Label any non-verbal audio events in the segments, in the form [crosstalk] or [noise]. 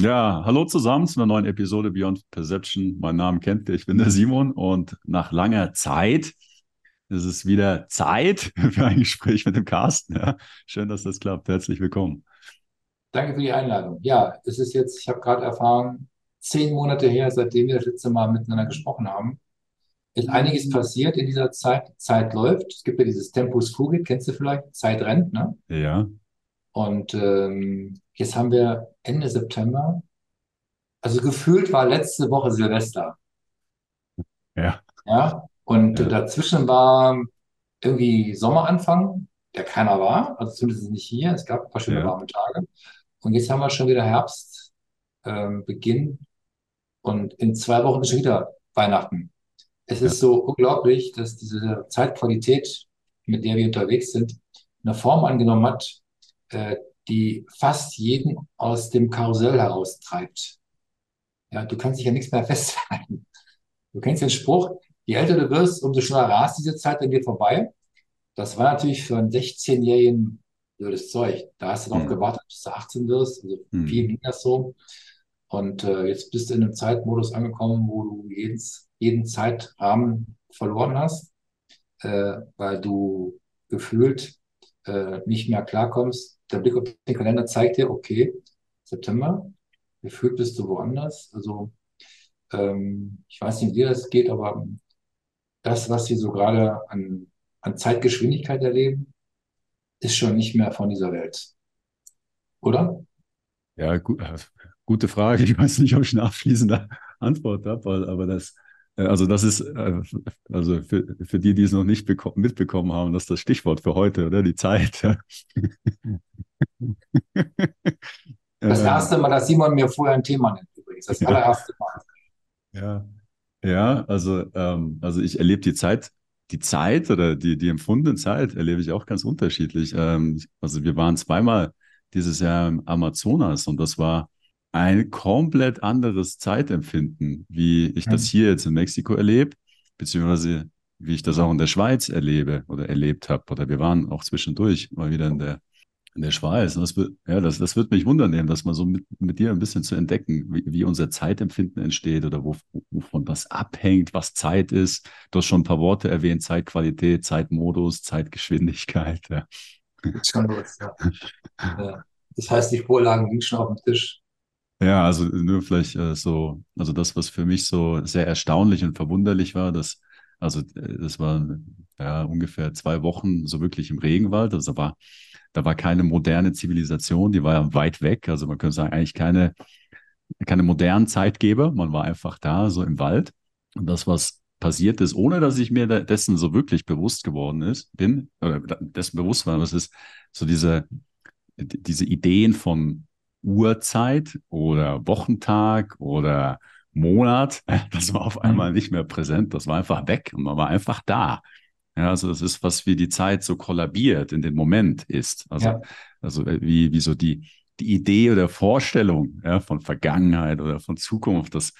Ja, hallo zusammen zu einer neuen Episode Beyond Perception. Mein Name kennt ihr, ich bin der Simon und nach langer Zeit ist es wieder Zeit [laughs] für ein Gespräch mit dem Carsten. Ja, schön, dass das klappt. Herzlich willkommen. Danke für die Einladung. Ja, es ist jetzt, ich habe gerade erfahren, zehn Monate her, seitdem wir das letzte Mal miteinander gesprochen haben. Ist einiges passiert in dieser Zeit. Zeit läuft. Es gibt ja dieses Tempus Fugit, kennst du vielleicht? Zeit rennt, ne? Ja, Und ähm, jetzt haben wir Ende September. Also gefühlt war letzte Woche Silvester. ja, Ja. Und ja, dazwischen war irgendwie Sommeranfang, der keiner war, also zumindest nicht hier. Es gab ein paar schöne ja, warme Tage. Und jetzt haben wir schon wieder Herbst, ähm, Beginn. Und in zwei Wochen ist schon wieder Weihnachten. Es ja, ist so unglaublich, dass diese Zeitqualität, mit der wir unterwegs sind, eine Form angenommen hat, äh, die fast jeden aus dem Karussell heraustreibt. Ja, du kannst dich ja nichts mehr [laughs] festhalten. Du kennst den Spruch, je älter du wirst, umso schneller rast diese Zeit an dir vorbei. Das war natürlich für einen 16-Jährigen blödes Zeug. Da hast du darauf hm, gewartet, bis du 18 wirst. Also hm, viel ging das so. Und äh, jetzt bist du in einem Zeitmodus angekommen, wo du jeden, jeden Zeitrahmen verloren hast, äh, weil du gefühlt äh, nicht mehr klarkommst. Der Blick auf den Kalender zeigt dir, okay, September, gefühlt bist du woanders. Also ähm, ich weiß nicht, wie das geht, aber das, was wir so gerade an, an Zeitgeschwindigkeit erleben, ist schon nicht mehr von dieser Welt, oder? ja, gu äh, gute Frage. Ich weiß nicht, ob ich eine abschließende Antwort habe, aber das, also das ist, äh, also für, für die, die es noch nicht beko mitbekommen haben, das ist das Stichwort für heute, oder? Die Zeit. [laughs] Das Ähm, erste Mal, dass Simon mir vorher ein Thema nennt, übrigens. Das allererste Mal. Ja, ja, also, ähm, also ich erlebe die Zeit, die Zeit oder die, die empfundene Zeit erlebe ich auch ganz unterschiedlich. Ähm, also wir waren zweimal dieses Jahr im Amazonas und das war ein komplett anderes Zeitempfinden, wie ich das Hm. hier jetzt in Mexiko erlebe, beziehungsweise wie ich das auch in der Schweiz erlebe oder erlebt habe. Oder wir waren auch zwischendurch mal wieder in der in der Schweiz. Und Das wird, ja, das, das wird mich wundern nehmen, das mal so mit, mit dir ein bisschen zu entdecken, wie, wie unser Zeitempfinden entsteht oder wo, wovon das abhängt, was Zeit ist. Du hast schon ein paar Worte erwähnt, Zeitqualität, Zeitmodus, Zeitgeschwindigkeit. Ja, schon los, ja. Ja. Das heißt, die Vorlagen liegen schon auf dem Tisch. Ja also nur vielleicht äh, so, also das, was für mich so sehr erstaunlich und verwunderlich war, dass, also äh, das waren ja ungefähr zwei Wochen so wirklich im Regenwald. Also da war, da war keine moderne Zivilisation, die war ja weit weg. Also man könnte sagen, eigentlich keine keine modernen Zeitgeber. Man war einfach da, so im Wald. Und das, was passiert ist, ohne dass ich mir dessen so wirklich bewusst geworden ist, bin, oder dessen bewusst war, was ist so diese, diese Ideen von Uhrzeit oder Wochentag oder Monat, [laughs] das war auf einmal Hm. nicht mehr präsent. Das war einfach weg und man war einfach da. Ja, also das ist was, wie die Zeit so kollabiert in den Moment ist. Also, Ja, also äh, wie, wie so die, die Idee oder Vorstellung ja, von Vergangenheit oder von Zukunft, das,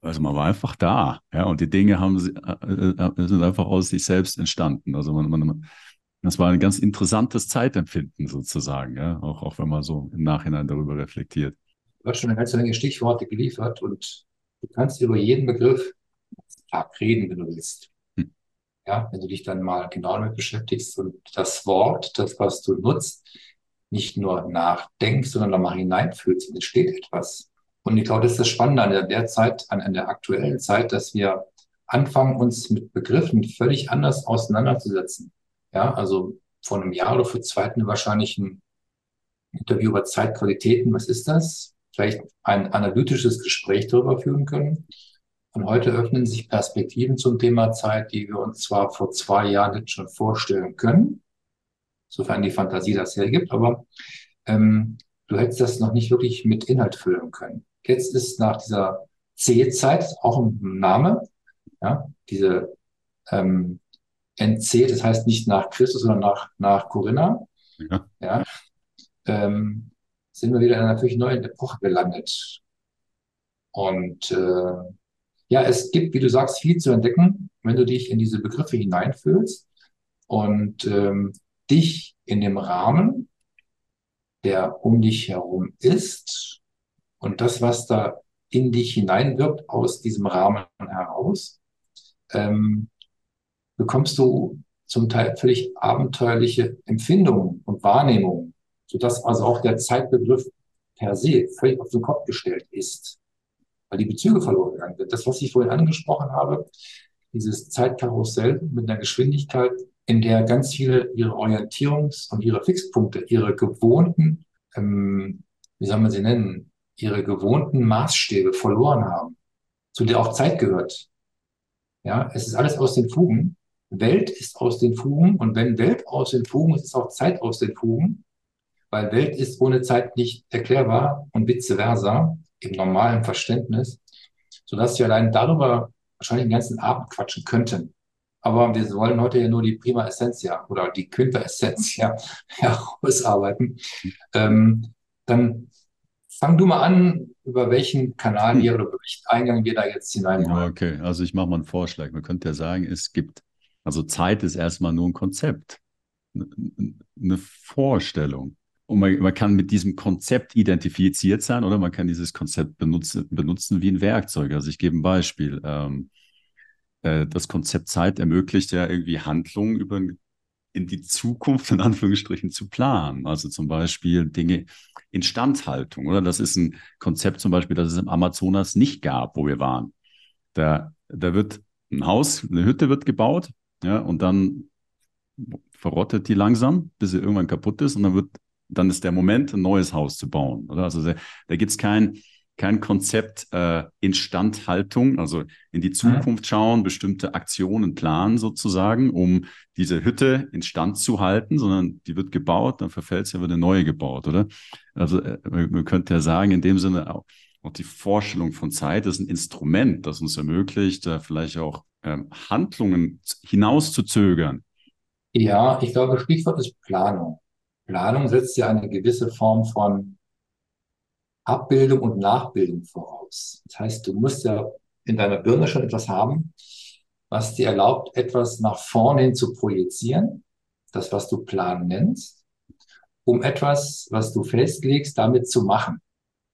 also man war einfach da, ja, und die Dinge haben äh, äh, sind einfach aus sich selbst entstanden. Also man, man, das war ein ganz interessantes Zeitempfinden sozusagen, ja, auch, auch wenn man so im Nachhinein darüber reflektiert. du hast schon eine ganze Menge Stichworte geliefert und du kannst über jeden Begriff Tag reden, wenn du willst. Hm, Ja, wenn du dich dann mal genau damit beschäftigst und das Wort, das, was du nutzt, nicht nur nachdenkst, sondern da mal hineinfühlst, und entsteht etwas. Und ich glaube, das ist das Spannende an der, der Zeit, an, an der aktuellen Zeit, dass wir anfangen, uns mit Begriffen völlig anders auseinanderzusetzen. Ja, also vor einem Jahr oder vor zwei hatten wir wahrscheinlich ein Interview über Zeitqualitäten. Was ist das? Vielleicht ein analytisches Gespräch darüber führen können. Und heute öffnen sich Perspektiven zum Thema Zeit, die wir uns zwar vor zwei Jahren jetzt schon vorstellen können, sofern die Fantasie das hergibt, aber ähm, du hättest das noch nicht wirklich mit Inhalt füllen können. Jetzt ist nach dieser C-Zeit auch ein Name, ja, diese ähm, NC, das heißt nicht nach Christus, sondern nach, nach Corinna, ja, ja, ähm, sind wir wieder in einer völlig neuen Epoche gelandet. Und äh, ja, es gibt, wie du sagst, viel zu entdecken, wenn du dich in diese Begriffe hineinfühlst. Und ähm, dich in dem Rahmen, der um dich herum ist, Und das, was da in dich hineinwirkt, aus diesem Rahmen heraus, ähm, bekommst du zum Teil völlig abenteuerliche Empfindungen und Wahrnehmungen, sodass also auch der Zeitbegriff per se völlig auf den Kopf gestellt ist, weil die Bezüge verloren gegangen sind. Das, was ich vorhin angesprochen habe, dieses Zeitkarussell mit einer Geschwindigkeit, in der ganz viele ihre Orientierungs- und ihre Fixpunkte, ihre gewohnten, ähm, wie soll man sie nennen, ihre gewohnten Maßstäbe verloren haben, zu der auch Zeit gehört. Ja, es ist alles aus den Fugen. Welt ist aus den Fugen und wenn Welt aus den Fugen ist, ist auch Zeit aus den Fugen, weil Welt ist ohne Zeit nicht erklärbar und vice versa im normalen Verständnis, sodass wir allein darüber wahrscheinlich den ganzen Abend quatschen könnten. Aber wir wollen heute ja nur die Prima Essentia oder die Quintessentia [laughs] herausarbeiten. Ähm, dann fang du mal an, über welchen Kanal wir oder welchen Eingang wir da jetzt hinein wollen. Okay, also ich mache mal einen Vorschlag. Man könnte ja sagen, es gibt, also Zeit ist erstmal nur ein Konzept, eine Vorstellung. Und man, man, kann mit diesem Konzept identifiziert sein oder man kann dieses Konzept benutzen, benutzen wie ein Werkzeug. Also ich gebe ein Beispiel. Ähm, äh, das Konzept Zeit ermöglicht ja irgendwie Handlungen über in die Zukunft in Anführungsstrichen zu planen. Also zum Beispiel Dinge Instandhaltung, oder? Das ist ein Konzept zum Beispiel, das es im Amazonas nicht gab, wo wir waren. Da, da wird ein Haus, eine Hütte wird gebaut, ja, und dann verrottet die langsam, bis sie irgendwann kaputt ist und dann wird, dann ist der Moment, ein neues Haus zu bauen, oder? Also da, da gibt es kein, kein Konzept äh, Instandhaltung, also in die mhm. Zukunft schauen, bestimmte Aktionen planen sozusagen, um diese Hütte instand zu halten, sondern die wird gebaut, dann verfällt sie, wird eine neue gebaut, oder? Also äh, man könnte ja sagen, in dem Sinne auch, auch die Vorstellung von Zeit ist ein Instrument, das uns ermöglicht, äh, vielleicht auch ähm, Handlungen hinauszuzögern. Ja, ich glaube, Stichwort ist Planung. Planung setzt ja eine gewisse Form von Abbildung und Nachbildung voraus. Das heißt, du musst ja in deiner Birne schon etwas haben, was dir erlaubt, etwas nach vorne hin zu projizieren, das, was du Plan nennst, um etwas, was du festlegst, damit zu machen.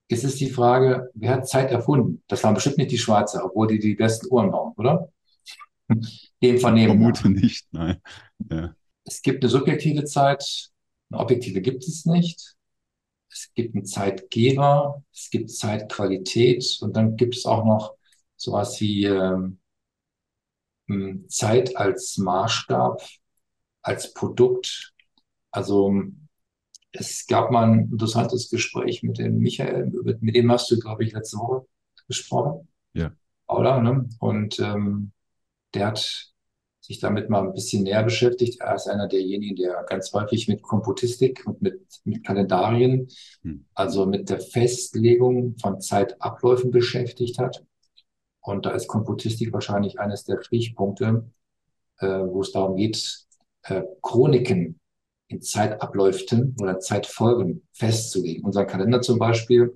Es ist die Frage, wer hat Zeit erfunden? Das waren bestimmt nicht die Schweizer, obwohl die die besten Uhren bauen, oder? Dem vernehmen. Vermute nicht, nein. Ja. Es gibt eine subjektive Zeit, eine objektive gibt es nicht es gibt einen Zeitgeber, es gibt Zeitqualität und dann gibt es auch noch sowas wie hm, Zeit als Maßstab, als Produkt. Also es gab mal ein interessantes Gespräch mit dem Michael, mit dem hast du, glaube ich, letzte Woche gesprochen. Ja. Oder? Ne? Und ähm, der hat sich damit mal ein bisschen näher beschäftigt. Er ist einer derjenigen, der ganz häufig mit Komputistik und mit, mit Kalendarien, hm. also mit der Festlegung von Zeitabläufen beschäftigt hat. Und da ist Komputistik wahrscheinlich eines der Stichpunkte, äh, wo es darum geht, äh, Chroniken in Zeitabläufen oder Zeitfolgen festzulegen. Unser Kalender zum Beispiel,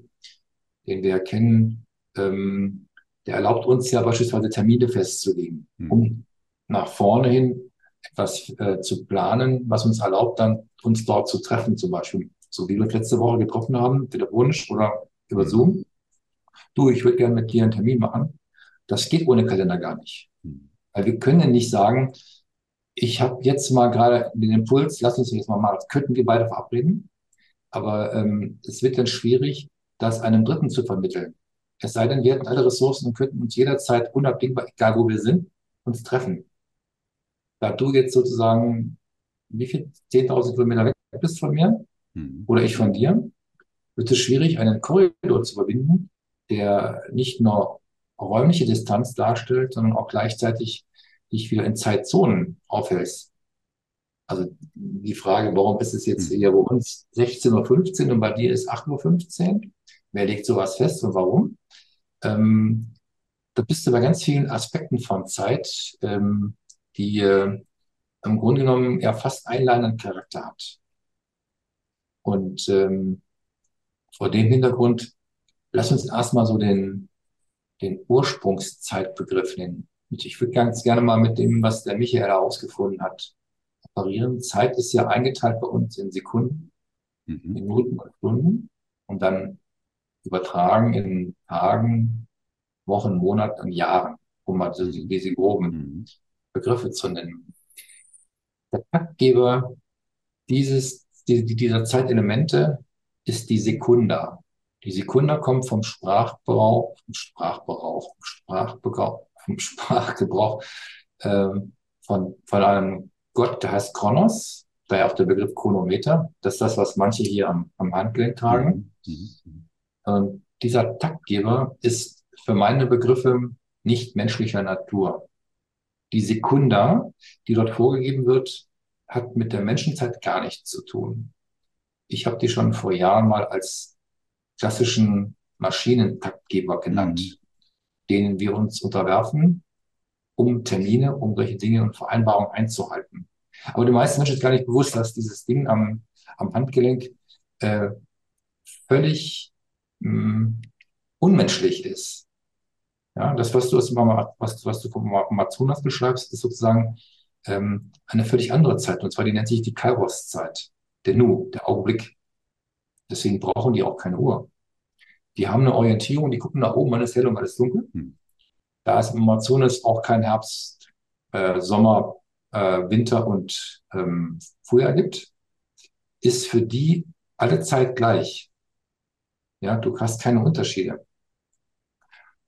den wir kennen, ähm, der erlaubt uns ja beispielsweise Termine festzulegen, hm. um nach vorne hin etwas äh, zu planen, was uns erlaubt, dann uns dort zu treffen, zum Beispiel. So wie wir uns letzte Woche getroffen haben, telefonisch oder über mhm. Zoom. Du, ich würde gerne mit dir einen Termin machen. Das geht ohne Kalender gar nicht. Mhm. Weil wir können nicht sagen, ich habe jetzt mal gerade den Impuls, lass uns jetzt mal machen, könnten wir beide verabreden. Aber ähm, es wird dann schwierig, das einem Dritten zu vermitteln. Es sei denn, wir hätten alle Ressourcen und könnten uns jederzeit unabdingbar, egal wo wir sind, uns treffen da du jetzt sozusagen, wie viel, 10.000 Kilometer weg bist von mir mhm. oder ich von dir, wird es schwierig, einen Korridor zu überwinden, der nicht nur räumliche Distanz darstellt, sondern auch gleichzeitig dich wieder in Zeitzonen aufhältst. Also die Frage, warum ist es jetzt mhm. hier bei uns 16.15 Uhr und bei dir ist 8.15 Uhr? Wer legt sowas fest und warum? Ähm, da bist du bei ganz vielen Aspekten von Zeit ähm, die äh, im Grunde genommen ja fast einladenden Charakter hat. Und ähm, vor dem Hintergrund, lass uns erstmal so den, den Ursprungszeitbegriff nennen. Ich würde ganz gerne mal mit dem, was der Michael herausgefunden hat, operieren. Zeit ist ja eingeteilt bei uns in Sekunden, mhm. Minuten und Stunden und dann übertragen in Tagen, Wochen, Monaten, Jahren, um mal diese, diese groben Mhm. Begriffe zu nennen. Der Taktgeber dieses, die, dieser Zeitelemente ist die Sekunda. Die Sekunda kommt vom Sprachgebrauch, vom Sprachgebrauch, vom Sprachgebrauch, vom Sprachgebrauch ähm, von, von einem Gott, der heißt Kronos, daher auch der Begriff Chronometer. Das ist das, was manche hier am, am Handgelenk tragen. Mhm. Und dieser Taktgeber ist für meine Begriffe nicht menschlicher Natur. Die Sekunda, die dort vorgegeben wird, hat mit der Menschenzeit gar nichts zu tun. Ich habe die schon vor Jahren mal als klassischen Maschinentaktgeber genannt, Mhm. denen wir uns unterwerfen, um Termine, um solche Dinge und Vereinbarungen einzuhalten. Aber den meisten Menschen ist gar nicht bewusst, dass dieses Ding am, am Handgelenk äh, völlig mh, unmenschlich ist. Ja, das, was du, aus dem was, was du vom Amazonas beschreibst, ist sozusagen ähm, eine völlig andere Zeit. Und zwar die nennt sich die Kairos-Zeit, der Nu, der Augenblick. Deswegen brauchen die auch keine Uhr. Die haben eine Orientierung, die gucken nach oben, wann ist hell und wann ist dunkel. Hm. Da es im Amazonas auch kein Herbst, äh, Sommer, äh, Winter und ähm, Frühjahr gibt, ist für die alle Zeit gleich. Ja, du hast keine Unterschiede.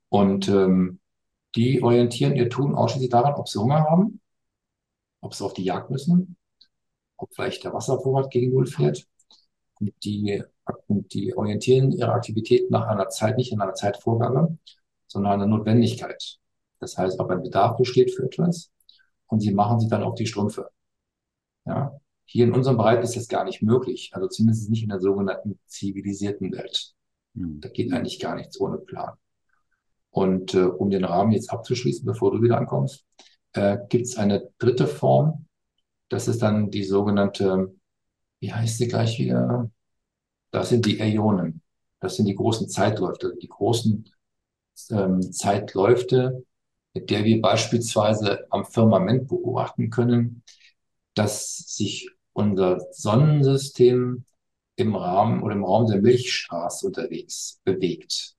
Und ähm, die orientieren ihr Tun ausschließlich daran, ob sie Hunger haben, ob sie auf die Jagd müssen, ob vielleicht der Wasservorrat gegen Null fährt. Und die, und die orientieren ihre Aktivität nach einer Zeit, nicht in einer Zeitvorgabe, sondern einer Notwendigkeit. Das heißt, ob ein Bedarf besteht für etwas und sie machen sich dann auf die Strümpfe. Ja. Hier in unserem Bereich ist das gar nicht möglich, also zumindest nicht in der sogenannten zivilisierten Welt. Mhm. Da geht eigentlich gar nichts ohne Plan. Und äh, um den Rahmen jetzt abzuschließen, bevor du wieder ankommst, äh, gibt es eine dritte Form. Das ist dann die sogenannte, wie heißt sie gleich wieder? Das sind die Äonen. Das sind die großen Zeitläufe, die großen ähm, Zeitläufe, mit der wir beispielsweise am Firmament beobachten können, dass sich unser Sonnensystem im Rahmen oder im Raum der Milchstraße unterwegs bewegt.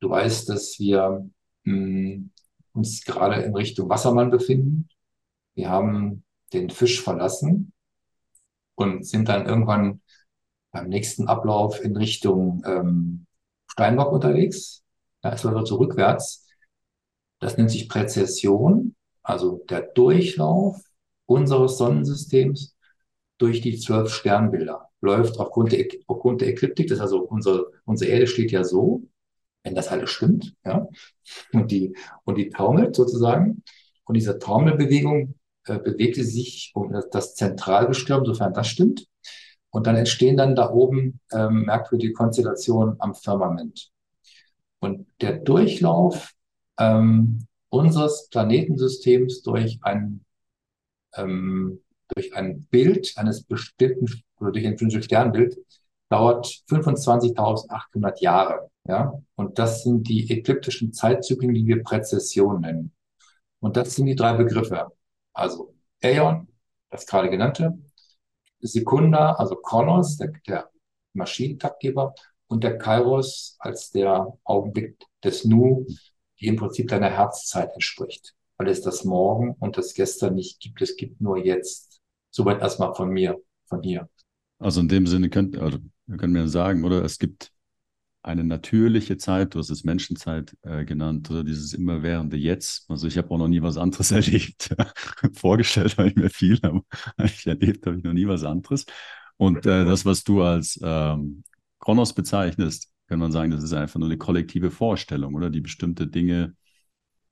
Du weißt, dass wir mh, uns gerade in Richtung Wassermann befinden. Wir haben den Fisch verlassen und sind dann irgendwann beim nächsten Ablauf in Richtung ähm, Steinbock unterwegs. Da ist also rückwärts. Das nennt sich Präzession, also der Durchlauf unseres Sonnensystems durch die zwölf Sternbilder. Läuft aufgrund der, aufgrund der Ekliptik, das ist also unsere, unsere Erde steht ja so, wenn das alles stimmt, ja, und die, und die taumelt sozusagen. Und diese Taumelbewegung äh, bewegte sich um das, das Zentralgestirn, sofern das stimmt. Und dann entstehen dann da oben ähm, merkwürdige Konstellationen am Firmament. Und der Durchlauf ähm, unseres Planetensystems durch ein, ähm, durch ein Bild eines bestimmten, oder durch ein bestimmtes Sternbild dauert 25.800 Jahre. Ja? Und das sind die ekliptischen Zeitzyklen, die wir Präzession nennen. Und das sind die drei Begriffe. Also Äon, das gerade genannte, Sekunda, also Kronos, der, der Maschinentaktgeber, und der Kairos als der Augenblick des Nu, die im Prinzip deiner Herzzeit entspricht. Weil es das Morgen und das Gestern nicht gibt. Es gibt nur jetzt. Soweit erstmal von mir, von hier. Also in dem Sinne könnt, also wir können mir sagen, oder es gibt eine natürliche Zeit, du hast es Menschenzeit äh, genannt, oder dieses immerwährende Jetzt. Also ich habe auch noch nie was anderes [laughs] erlebt. Vorgestellt habe ich mir viel, aber ich erlebt habe ich noch nie was anderes. Und äh, das, was du als ähm, Kronos bezeichnest, kann man sagen, das ist einfach nur eine kollektive Vorstellung, oder die bestimmte Dinge,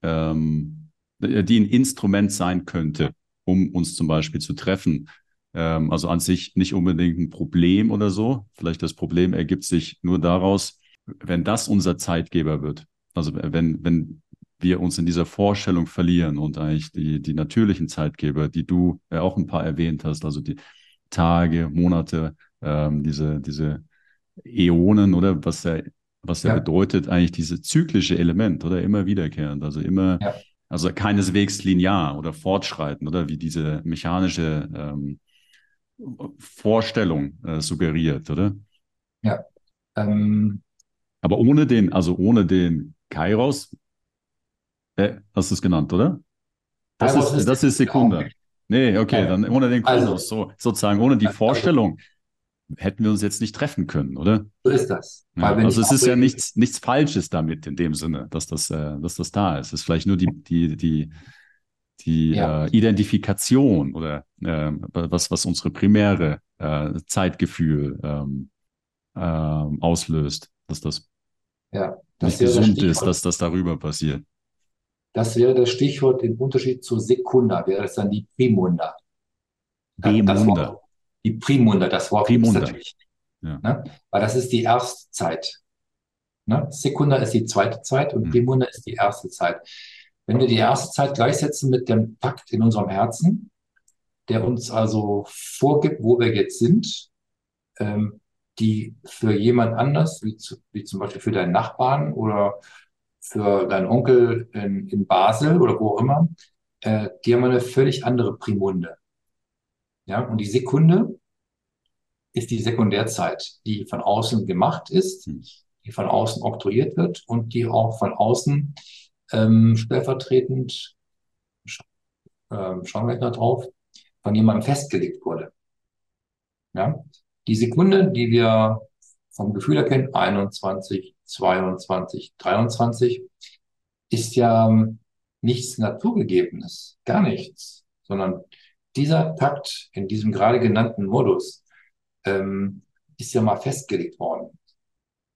ähm, die ein Instrument sein könnte, um uns zum Beispiel zu treffen. Ähm, also an sich nicht unbedingt ein Problem oder so. Vielleicht das Problem ergibt sich nur daraus, wenn das unser Zeitgeber wird. Also wenn, wenn wir uns in dieser Vorstellung verlieren und eigentlich die, die natürlichen Zeitgeber, die du ja auch ein paar erwähnt hast, also die Tage, Monate, ähm, diese, diese Äonen oder was ja, was ja, Ja. bedeutet eigentlich diese zyklische Element oder immer wiederkehrend, also immer, Ja. Also keineswegs linear oder fortschreitend oder wie diese mechanische ähm, Vorstellung äh, suggeriert, oder? Ähm, Aber ohne den, also ohne den Kairos, äh, hast du es genannt, oder? Das Kairos ist, ist das ist Sekunde. Nee, okay, Ja. dann ohne den Also- Kronos, so, sozusagen ohne die Also- Vorstellung hätten wir uns jetzt nicht treffen können, oder? So ist das. Ja, also es ist ja nichts, nichts Falsches damit in dem Sinne, dass das, äh, dass das da ist. Es ist vielleicht nur die, die, die, die Ja. äh, Identifikation oder äh, was, was unsere primäre äh, Zeitgefühl ähm, ähm, auslöst, dass das, Ja, nicht das gesund ist, dass das darüber passiert. Das wäre das Stichwort im Unterschied zur Sekunda, wäre das dann die Primunda. Bemunda. Die Primunda, das Wort Primunda. natürlich. Ja. Ne? Weil das ist die erste Zeit. Ne? Sekunda ist die zweite Zeit und Hm. Primunda ist die erste Zeit. Wenn wir die erste Zeit gleichsetzen mit dem Pakt in unserem Herzen, der uns also vorgibt, wo wir jetzt sind, ähm, die für jemand anders, wie, zu, wie zum Beispiel für deinen Nachbarn oder für deinen Onkel in, in Basel oder wo auch immer, äh, die haben eine völlig andere Primunde. Ja, und die Sekunde ist die Sekundärzeit, die von außen gemacht ist, Hm. die von außen oktroyiert wird und die auch von außen ähm, stellvertretend, sch- ähm, schauen wir da drauf, von jemandem festgelegt wurde. Ja, die Sekunde, die wir vom Gefühl erkennen, 21, 22, 23, ist ja ähm, nichts Naturgegebenes, gar nichts, sondern dieser Takt in diesem gerade genannten Modus ähm, ist ja mal festgelegt worden.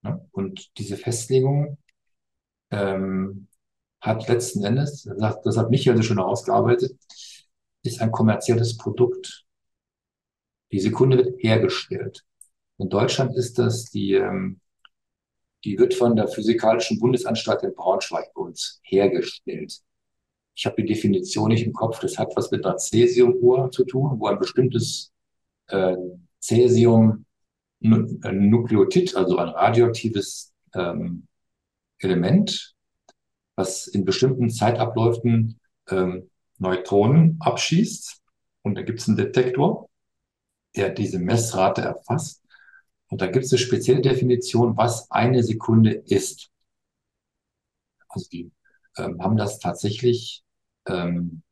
Ne? Und diese Festlegung ähm, hat letzten Endes, das hat, Michael so schon herausgearbeitet, ist ein kommerzielles Produkt. Die Sekunde wird hergestellt. In Deutschland ist das die, ähm, die wird von der Physikalischen Bundesanstalt in Braunschweig bei uns hergestellt. Ich habe die Definition nicht im Kopf. Das hat was mit einer Cäsiumuhr zu tun, wo ein bestimmtes äh, Cäsium Nu- ein Nukleotid, also ein radioaktives ähm, Element, was in bestimmten Zeitabläufen ähm, Neutronen abschießt. Und da gibt es einen Detektor, der diese Messrate erfasst. Und da gibt es eine spezielle Definition, was eine Sekunde ist. Also die ähm, haben das tatsächlich ähm,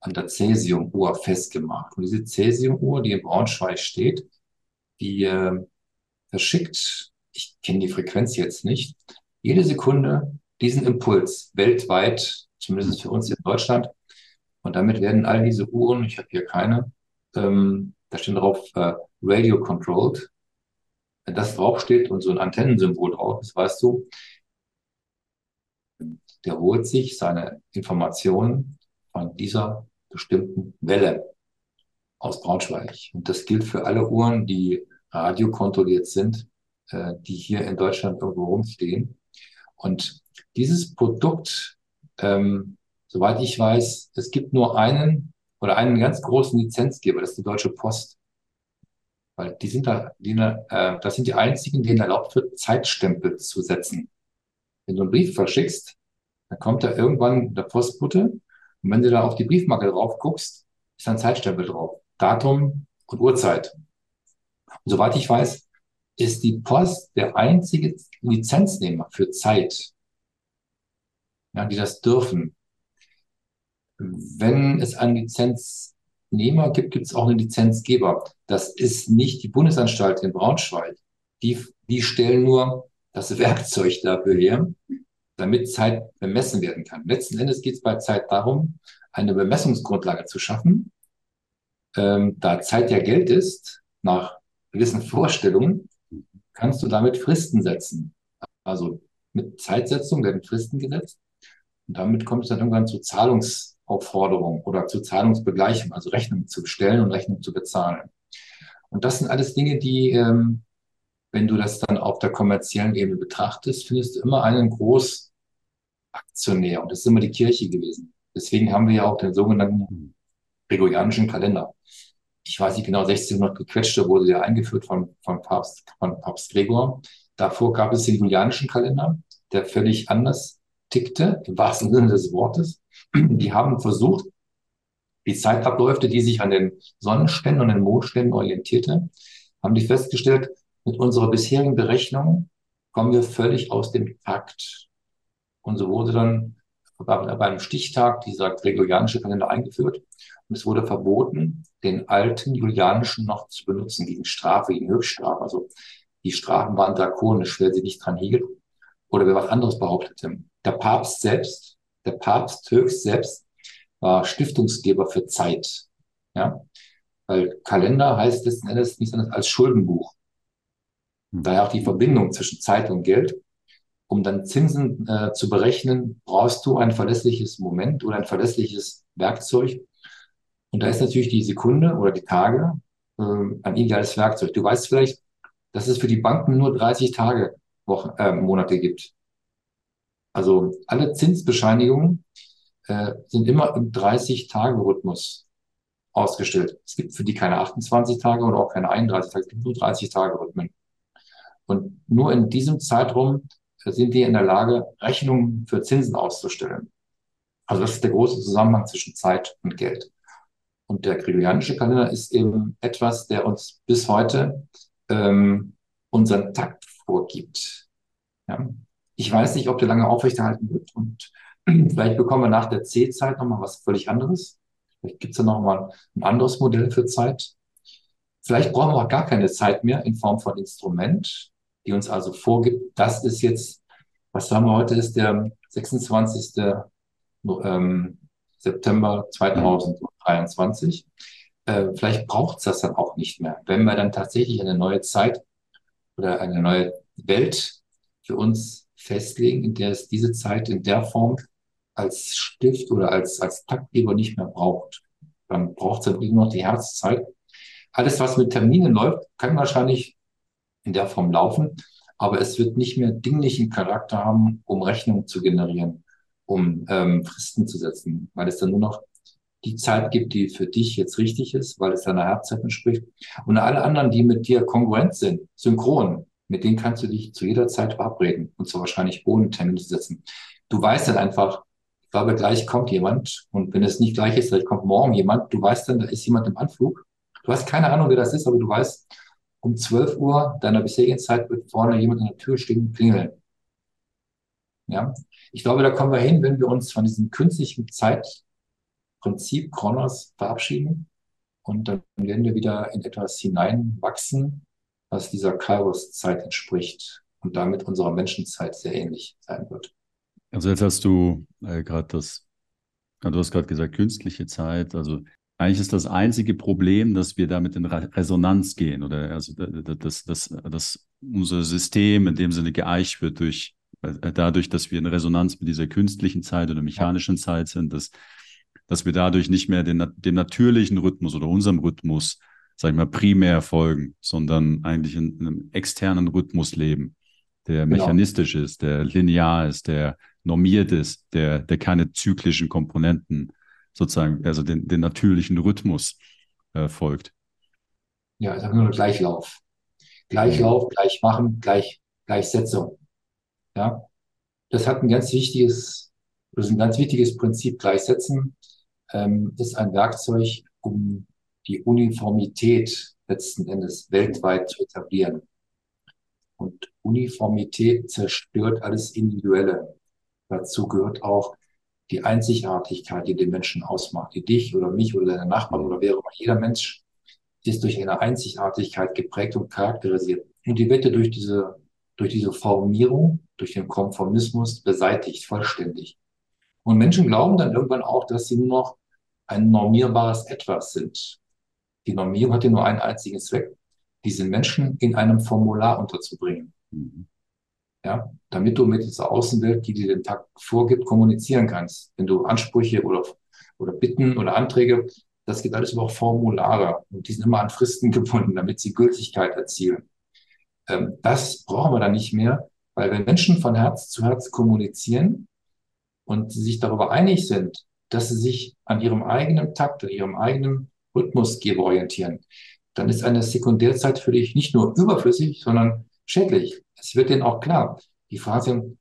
an der Cäsiumuhr festgemacht. Und diese Cäsiumuhr, die in Braunschweig steht, die äh, verschickt, ich kenne die Frequenz jetzt nicht, jede Sekunde diesen Impuls weltweit, zumindest für uns in Deutschland. Und damit werden all diese Uhren, ich habe hier keine, ähm, da steht drauf äh, Radio controlled. Wenn das draufsteht und so ein Antennensymbol drauf ist, weißt du, der holt sich seine Informationen von dieser bestimmten Welle aus Braunschweig. Und das gilt für alle Uhren, die radiokontrolliert sind, äh, die hier in Deutschland irgendwo rumstehen. Und dieses Produkt, ähm, soweit ich weiß, es gibt nur einen oder einen ganz großen Lizenzgeber, das ist die Deutsche Post. Weil die sind da, die, äh, das sind die einzigen, denen erlaubt wird, Zeitstempel zu setzen. Wenn du einen Brief verschickst, dann kommt da irgendwann der Postbote und wenn du da auf die Briefmarke drauf guckst, ist ein Zeitstempel drauf. Datum und Uhrzeit. Und soweit ich weiß, ist die Post der einzige Lizenznehmer für Zeit, ja, die das dürfen. Wenn es einen Lizenznehmer gibt, gibt es auch einen Lizenzgeber. Das ist nicht die Bundesanstalt in Braunschweig. Die, die stellen nur das Werkzeug dafür her, damit Zeit bemessen werden kann. Letzten Endes geht es bei Zeit darum, eine Bemessungsgrundlage zu schaffen. Ähm, da Zeit ja Geld ist, nach gewissen Vorstellungen, kannst du damit Fristen setzen. Also mit Zeitsetzung werden Fristen gesetzt. Und damit kommt es dann irgendwann zu Zahlungsaufforderungen oder zu Zahlungsbegleichung, also Rechnungen zu bestellen und Rechnungen zu bezahlen. Und das sind alles Dinge, die, ähm, wenn du das dann auf der kommerziellen Ebene betrachtest, findest du immer einen Großaktionär. Und das ist immer die Kirche gewesen. Deswegen haben wir ja auch den sogenannten gregorianischen Kalender. Ich weiß nicht genau, 1600 gequetschte wurde der eingeführt von, von, Papst, von Papst Gregor. Davor gab es den julianischen Kalender, der völlig anders tickte, im wahrsten Sinne des Wortes. Die haben versucht, die Zeitabläufe, die sich an den Sonnenständen und den Mondständen orientierte, haben die festgestellt, mit unserer bisherigen Berechnung kommen wir völlig aus dem Takt. Und so wurde dann bei einem Stichtag dieser gregorianische Kalender eingeführt. Und es wurde verboten, den alten julianischen noch zu benutzen gegen Strafe, gegen Höchststrafe. Also die Strafen waren drakonisch, wer sie nicht dran hielt oder wer was anderes behauptete. Der Papst selbst, der Papst höchst selbst, war Stiftungsgeber für Zeit. Ja? Weil Kalender heißt letzten Endes nichts anderes als Schuldenbuch. Daher auch die Verbindung zwischen Zeit und Geld. Um dann Zinsen äh, zu berechnen, brauchst du ein verlässliches Moment oder ein verlässliches Werkzeug. Und da ist natürlich die Sekunde oder die Tage äh, ein ideales Werkzeug. Du weißt vielleicht, dass es für die Banken nur 30 Tage Wochen, äh, Monate gibt. Also alle Zinsbescheinigungen äh, sind immer im 30-Tage-Rhythmus ausgestellt. Es gibt für die keine 28 Tage und auch keine 31 Tage, es gibt nur 30 Tage Rhythmen. Und nur in diesem Zeitraum sind wir in der Lage, Rechnungen für Zinsen auszustellen. Also das ist der große Zusammenhang zwischen Zeit und Geld. Und der gregorianische Kalender ist eben etwas, der uns bis heute ähm, unseren Takt vorgibt. Ja. Ich weiß nicht, ob der lange aufrechterhalten wird und [clears throat] vielleicht bekommen wir nach der C-Zeit nochmal was völlig anderes. Vielleicht gibt es ja nochmal ein anderes Modell für Zeit. Vielleicht brauchen wir auch gar keine Zeit mehr in Form von Instrument, die uns also vorgibt, das ist jetzt, was haben wir heute, ist der 26. Ähm, September 2023. Äh, vielleicht braucht es das dann auch nicht mehr. Wenn wir dann tatsächlich eine neue Zeit oder eine neue Welt für uns festlegen, in der es diese Zeit in der Form als Stift oder als, als Taktgeber nicht mehr braucht. Dann braucht es dann nur noch die Herzzeit. Alles, was mit Terminen läuft, kann wahrscheinlich in der Form laufen, aber es wird nicht mehr dinglichen Charakter haben, um Rechnungen zu generieren, um ähm, Fristen zu setzen, weil es dann nur noch die Zeit gibt, die für dich jetzt richtig ist, weil es deiner Herzzeit entspricht. Und alle anderen, die mit dir kongruent sind, synchron, mit denen kannst du dich zu jeder Zeit verabreden und zwar wahrscheinlich ohne Termin zu setzen. Du weißt dann einfach, ich glaube, gleich kommt jemand und wenn es nicht gleich ist, vielleicht kommt morgen jemand, du weißt dann, da ist jemand im Anflug. Du hast keine Ahnung, wer das ist, aber du weißt, um 12 Uhr deiner bisherigen Zeit wird vorne jemand an der Tür stehen und klingeln. Ja, ich glaube, da kommen wir hin, wenn wir uns von diesem künstlichen Zeitprinzip Kronos verabschieden und dann werden wir wieder in etwas hineinwachsen, was dieser Kairos-Zeit entspricht und damit unserer Menschenzeit sehr ähnlich sein wird. Also jetzt hast du äh, gerade das, du hast gerade gesagt, künstliche Zeit, also eigentlich ist das einzige Problem, dass wir damit in Resonanz gehen oder also dass, dass, dass unser System in dem Sinne geeicht wird durch äh, dadurch, dass wir in Resonanz mit dieser künstlichen Zeit oder mechanischen ja. Zeit sind, dass, dass wir dadurch nicht mehr den, dem natürlichen Rhythmus oder unserem Rhythmus, sag ich mal, primär folgen, sondern eigentlich in, in einem externen Rhythmus leben, der genau. mechanistisch ist, der linear ist, der normiert ist, der, der keine zyklischen Komponenten sozusagen, also den, den natürlichen Rhythmus äh, folgt. Ja, ich habe nur Gleichlauf. Gleichlauf, gleich machen, gleich, Gleichsetzung. Ja, das hat ein ganz wichtiges, das ist ein ganz wichtiges Prinzip. Gleichsetzen ähm, ist ein Werkzeug, um die Uniformität letzten Endes weltweit zu etablieren. Und Uniformität zerstört alles Individuelle. Dazu gehört auch die Einzigartigkeit, die den Menschen ausmacht, die dich oder mich oder deine Nachbarn oder wer auch immer, jeder Mensch ist durch eine Einzigartigkeit geprägt und charakterisiert. Und die ja durch diese, durch diese Formierung, durch den Konformismus beseitigt, vollständig. Und Menschen glauben dann irgendwann auch, dass sie nur noch ein normierbares Etwas sind. Die Normierung hat ja nur einen einzigen Zweck, diese Menschen in einem Formular unterzubringen. Mhm ja, damit du mit dieser Außenwelt, die dir den Tag vorgibt, kommunizieren kannst. Wenn du Ansprüche oder, oder Bitten oder Anträge, das geht alles über Formulare und die sind immer an Fristen [laughs] gebunden, damit sie Gültigkeit erzielen. Ähm, das brauchen wir dann nicht mehr, weil wenn Menschen von Herz zu Herz kommunizieren und sich darüber einig sind, dass sie sich an ihrem eigenen Takt, an ihrem eigenen Rhythmusgeber orientieren, dann ist eine Sekundärzeit für dich nicht nur überflüssig, sondern schädlich. Es wird denen auch klar. Die Frage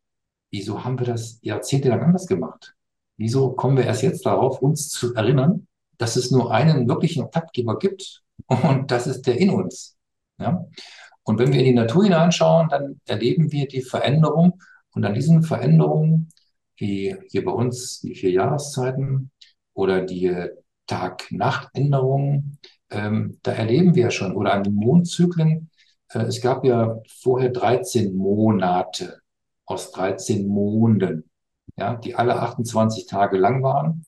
wieso haben wir das jahrzehntelang anders gemacht? Wieso kommen wir erst jetzt darauf, uns zu erinnern, dass es nur einen wirklichen Taktgeber gibt und das ist der in uns. Ja? Und wenn wir in die Natur hineinschauen, dann erleben wir die Veränderung. Und an diesen Veränderungen, wie hier bei uns die vier Jahreszeiten oder die Tag-Nacht-Änderungen, ähm, da erleben wir schon, oder an den Mondzyklen. Äh, es gab ja vorher 13 Monate aus 13 Monden, ja, die alle 28 Tage lang waren,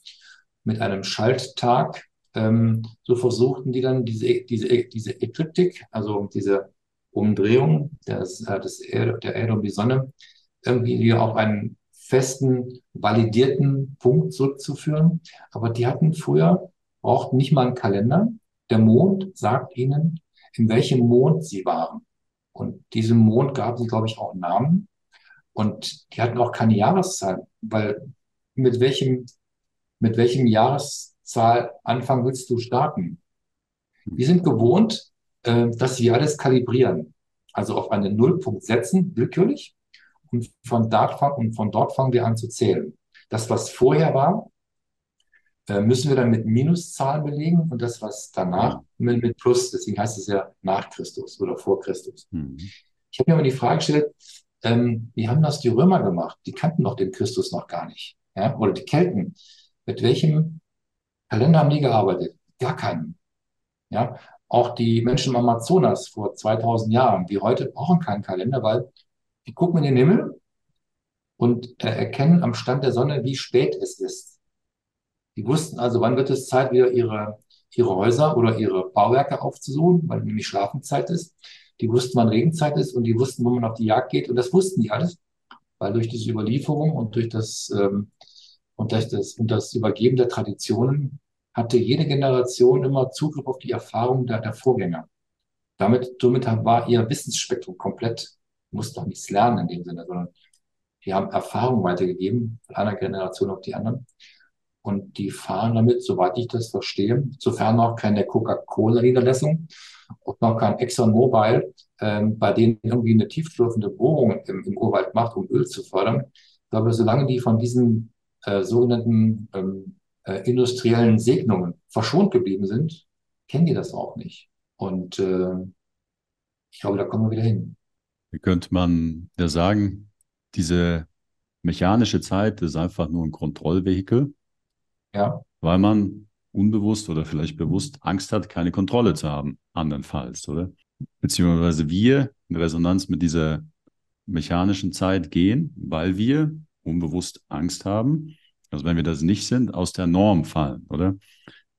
mit einem Schalttag. Ähm, so versuchten die dann diese, diese, diese Ekliptik, also diese Umdrehung des, des Erde, der Erde um die Sonne, irgendwie wieder auf einen festen, validierten Punkt zurückzuführen. Aber die hatten früher, brauchten nicht mal einen Kalender. Der Mond sagt ihnen, in welchem Mond sie waren. Und diesem Mond gaben sie, glaube ich, auch Namen. Und die hatten auch keine Jahreszahl, weil mit welchem, mit welchem Jahreszahl Anfang willst du starten? Wir sind gewohnt, äh, dass wir alles kalibrieren. Also auf einen Nullpunkt setzen, willkürlich. Und von dort, und von dort fangen wir an zu zählen. Das, was vorher war, müssen wir dann mit Minuszahlen belegen und das, was danach, mit, mit Plus. Deswegen heißt es ja nach Christus oder vor Christus. Mhm. Ich habe mir mal die Frage gestellt, ähm, wie haben das die Römer gemacht? Die kannten doch den Christus noch gar nicht. Ja? Oder die Kelten. Mit welchem Kalender haben die gearbeitet? Gar keinen. Ja? Auch die Menschen im Amazonas vor 2000 Jahren, wie heute, brauchen keinen Kalender, weil die gucken in den Himmel und äh, erkennen am Stand der Sonne, wie spät es ist. Die wussten also, wann wird es Zeit, wieder ihre, ihre Häuser oder ihre Bauwerke aufzusuchen, weil nämlich Schlafenzeit ist. Die wussten, wann Regenzeit ist und die wussten, wo man auf die Jagd geht. Und das wussten die alles, weil durch diese Überlieferung und durch das, ähm, und durch das, und das Übergeben der Traditionen hatte jede Generation immer Zugriff auf die Erfahrung der, der Vorgänger. Damit, somit war ihr Wissensspektrum komplett, musste doch nichts lernen in dem Sinne, sondern die haben Erfahrung weitergegeben von einer Generation auf die anderen. Und die fahren damit, soweit ich das verstehe, sofern noch keine Coca-Cola-Niederlassung und noch kein ExxonMobil, ähm, bei denen irgendwie eine tiefschürfende Bohrung im, im Urwald macht, um Öl zu fördern. Ich glaube, solange die von diesen äh, sogenannten ähm, äh, industriellen Segnungen verschont geblieben sind, kennen die das auch nicht. Und äh, ich glaube, da kommen wir wieder hin. Wie könnte man ja sagen, diese mechanische Zeit ist einfach nur ein Kontrollvehikel, ja. weil man unbewusst oder vielleicht bewusst Angst hat, keine Kontrolle zu haben, andernfalls, oder? Beziehungsweise wir in Resonanz mit dieser mechanischen Zeit gehen, weil wir unbewusst Angst haben, also wenn wir das nicht sind, aus der Norm fallen, oder?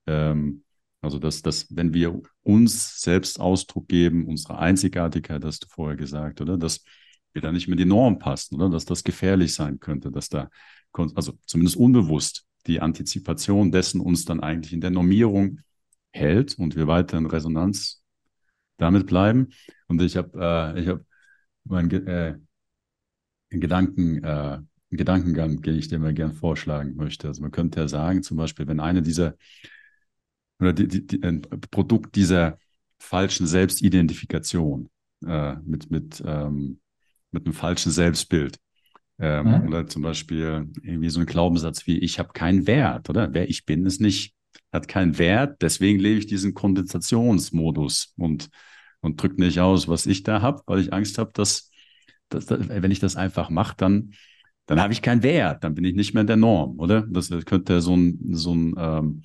Ähm, also dass, dass, wenn wir uns selbst Ausdruck geben, unsere Einzigartigkeit, hast du vorher gesagt, oder? Dass wir da nicht mehr die Norm passen, oder? Dass das gefährlich sein könnte, dass da, also zumindest unbewusst, die Antizipation dessen uns dann eigentlich in der Normierung hält und wir weiter in Resonanz damit bleiben. Und ich habe äh, ich hab meinen äh, Gedanken äh, Gedankengang, den ich dir mal gern vorschlagen möchte. Also man könnte ja sagen, zum Beispiel, wenn eine dieser oder die, die, die, ein Produkt dieser falschen Selbstidentifikation äh, mit, mit, ähm, mit einem falschen Selbstbild ähm, mhm. oder zum Beispiel irgendwie so ein Glaubenssatz wie ich habe keinen Wert oder wer ich bin ist nicht hat keinen Wert deswegen lebe ich diesen Kondensationsmodus und und drücke nicht aus was ich da habe weil ich Angst habe dass, dass, dass wenn ich das einfach mache dann dann habe ich keinen Wert, dann bin ich nicht mehr in der Norm, oder? Das, könnte so ein, so ein, ähm,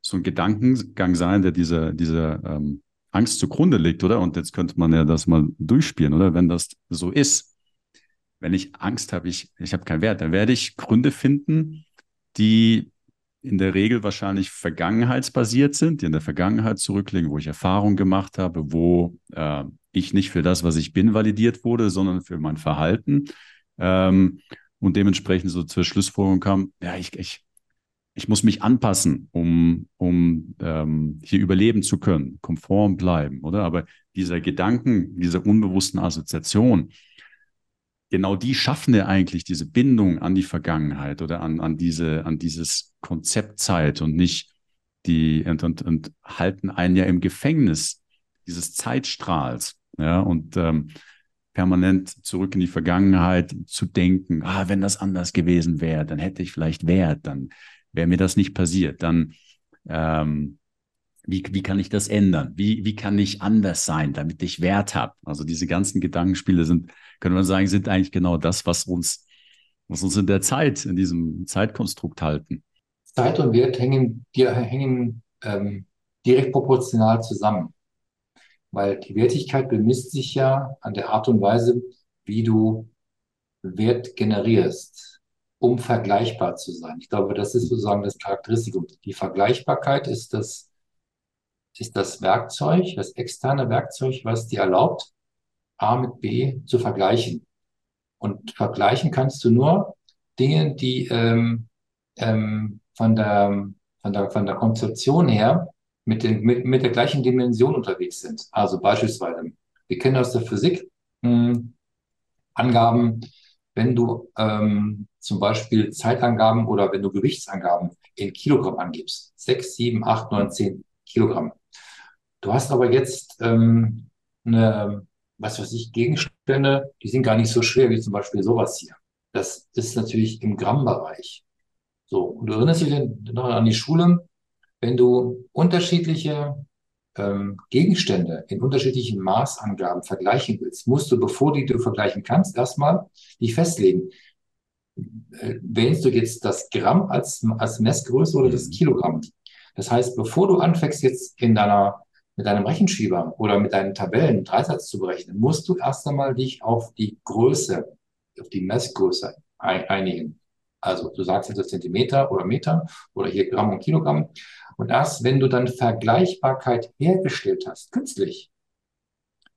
so ein Gedankengang sein, der dieser, dieser ähm, Angst zugrunde liegt, oder? Und jetzt könnte man ja das mal durchspielen, oder? Wenn das so ist, wenn ich Angst habe, ich, ich habe keinen Wert, dann werde ich Gründe finden, die in der Regel wahrscheinlich vergangenheitsbasiert sind, die in der Vergangenheit zurückliegen, wo ich Erfahrungen gemacht habe, wo äh, ich nicht für das, was ich bin, validiert wurde, sondern für mein Verhalten. Ähm, und dementsprechend so zur Schlussfolgerung kam, ja, ich, ich, ich muss mich anpassen, um, um ähm, hier überleben zu können, konform bleiben, oder? Aber dieser Gedanken, diese unbewussten Assoziation, genau die schaffen ja eigentlich diese Bindung an die Vergangenheit oder an, an diese, an dieses Konzept Zeit und nicht die, und, und, und halten einen ja im Gefängnis dieses Zeitstrahls. Ja, und ähm, permanent zurück in die Vergangenheit zu denken, ah, wenn das anders gewesen wäre, dann hätte ich vielleicht Wert, dann wäre mir das nicht passiert, dann ähm, wie, wie kann ich das ändern? Wie, wie kann ich anders sein, damit ich Wert habe? Also diese ganzen Gedankenspiele sind, könnte man sagen, sind eigentlich genau das, was uns, was uns in der Zeit, in diesem Zeitkonstrukt halten. Zeit und Wert hängen, die hängen ähm, direkt proportional zusammen. Weil die Wertigkeit bemisst sich ja an der Art und Weise, wie du Wert generierst, um vergleichbar zu sein. Ich glaube, das ist sozusagen das Charakteristikum. Die Vergleichbarkeit ist das, ist das Werkzeug, das externe Werkzeug, was dir erlaubt, A mit B zu vergleichen. Und vergleichen kannst du nur Dinge, die ähm, ähm, von, der, von, der, von der Konzeption her mit, den, mit, mit der gleichen Dimension unterwegs sind. Also beispielsweise, wir kennen aus der Physik mh, hm, Angaben, wenn du ähm, zum Beispiel Zeitangaben oder wenn du Gewichtsangaben in Kilogramm angibst. Sechs, sieben, acht, neun, zehn Kilogramm. Du hast aber jetzt ähm, eine, was weiß ich, Gegenstände, die sind gar nicht so schwer wie zum Beispiel sowas hier. Das ist natürlich im Grammbereich. So, und du erinnerst dich noch an die Schule, wenn du unterschiedliche ähm, Gegenstände in unterschiedlichen Maßangaben vergleichen willst, musst du, bevor die du vergleichen kannst, erstmal dich festlegen. Äh, wählst du jetzt das Gramm als, als Messgröße oder das mhm. Kilogramm? Das heißt, bevor du anfängst jetzt in deiner, mit deinem Rechenschieber oder mit deinen Tabellen Dreisatz zu berechnen, musst du erst einmal dich auf die Größe, auf die Messgröße einigen. Also du sagst jetzt Zentimeter oder Meter oder hier Gramm und Kilogramm. Und erst wenn du dann Vergleichbarkeit hergestellt hast, künstlich,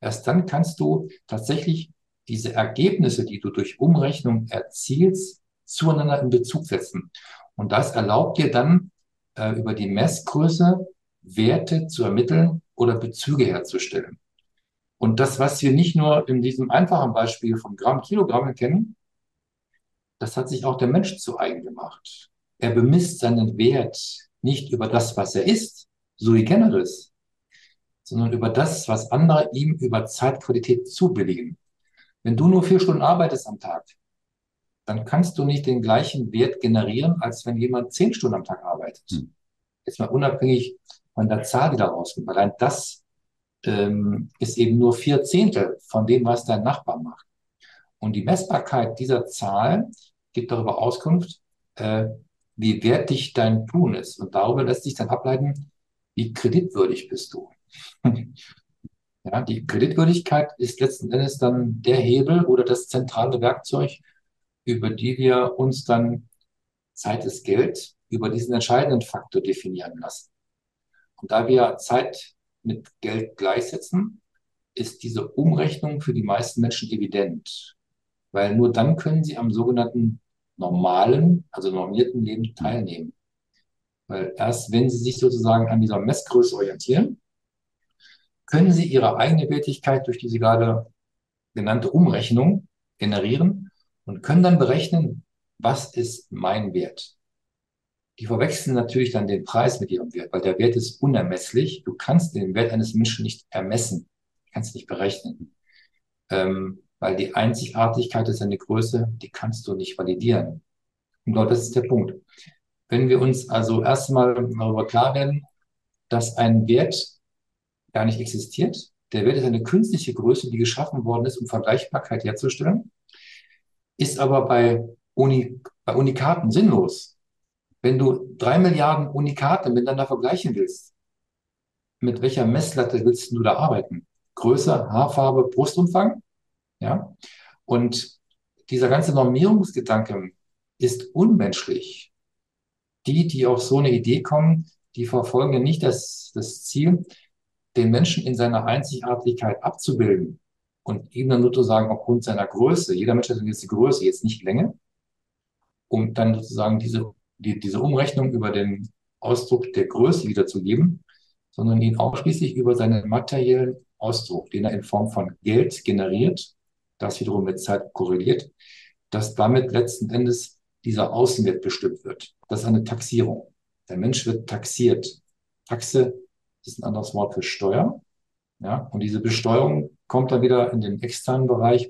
erst dann kannst du tatsächlich diese Ergebnisse, die du durch Umrechnung erzielst, zueinander in Bezug setzen. Und das erlaubt dir dann äh, über die Messgröße Werte zu ermitteln oder Bezüge herzustellen. Und das, was wir nicht nur in diesem einfachen Beispiel von Gramm, Kilogramm kennen, das hat sich auch der Mensch zu eigen gemacht. Er bemisst seinen Wert nicht über das, was er ist, sui generis, sondern über das, was andere ihm über Zeitqualität zubilligen. Wenn du nur vier Stunden arbeitest am Tag, dann kannst du nicht den gleichen Wert generieren, als wenn jemand zehn Stunden am Tag arbeitet. Hm. Jetzt mal unabhängig von der Zahl, die da rauskommt. Allein das ähm, ist eben nur vier Zehntel von dem, was dein Nachbar macht. Und die Messbarkeit dieser Zahl gibt darüber Auskunft, äh, wie wertig dein Tun ist. Und darüber lässt sich dann ableiten, wie kreditwürdig bist du. [laughs] ja, die Kreditwürdigkeit ist letzten Endes dann der Hebel oder das zentrale Werkzeug, über die wir uns dann Zeit ist Geld über diesen entscheidenden Faktor definieren lassen. Und da wir Zeit mit Geld gleichsetzen, ist diese Umrechnung für die meisten Menschen evident, weil nur dann können sie am sogenannten normalen, also normierten Leben teilnehmen. Weil erst wenn sie sich sozusagen an dieser Messgröße orientieren, können sie ihre eigene Wertigkeit durch diese gerade genannte Umrechnung generieren und können dann berechnen, was ist mein Wert. Die verwechseln natürlich dann den Preis mit ihrem Wert, weil der Wert ist unermesslich. Du kannst den Wert eines Menschen nicht ermessen, du kannst nicht berechnen. Ähm, weil die Einzigartigkeit ist eine Größe, die kannst du nicht validieren. Und dort ist der Punkt. Wenn wir uns also erstmal darüber klar werden, dass ein Wert gar nicht existiert, der Wert ist eine künstliche Größe, die geschaffen worden ist, um Vergleichbarkeit herzustellen, ist aber bei, Uni, bei Unikaten sinnlos. Wenn du drei Milliarden Unikate miteinander vergleichen willst, mit welcher Messlatte willst du da arbeiten? Größe, Haarfarbe, Brustumfang? Ja? Und dieser ganze Normierungsgedanke ist unmenschlich. Die, die auf so eine Idee kommen, die verfolgen ja nicht das, das Ziel, den Menschen in seiner Einzigartigkeit abzubilden und ihm dann nur zu sagen, aufgrund seiner Größe, jeder Mensch hat jetzt die Größe, jetzt nicht Länge, um dann sozusagen diese, die, diese Umrechnung über den Ausdruck der Größe wiederzugeben, sondern ihn ausschließlich über seinen materiellen Ausdruck, den er in Form von Geld generiert, das wiederum mit Zeit korreliert, dass damit letzten Endes dieser Außenwert bestimmt wird. Das ist eine Taxierung. Der Mensch wird taxiert. Taxe ist ein anderes Wort für Steuer. Ja, und diese Besteuerung kommt dann wieder in den externen Bereich,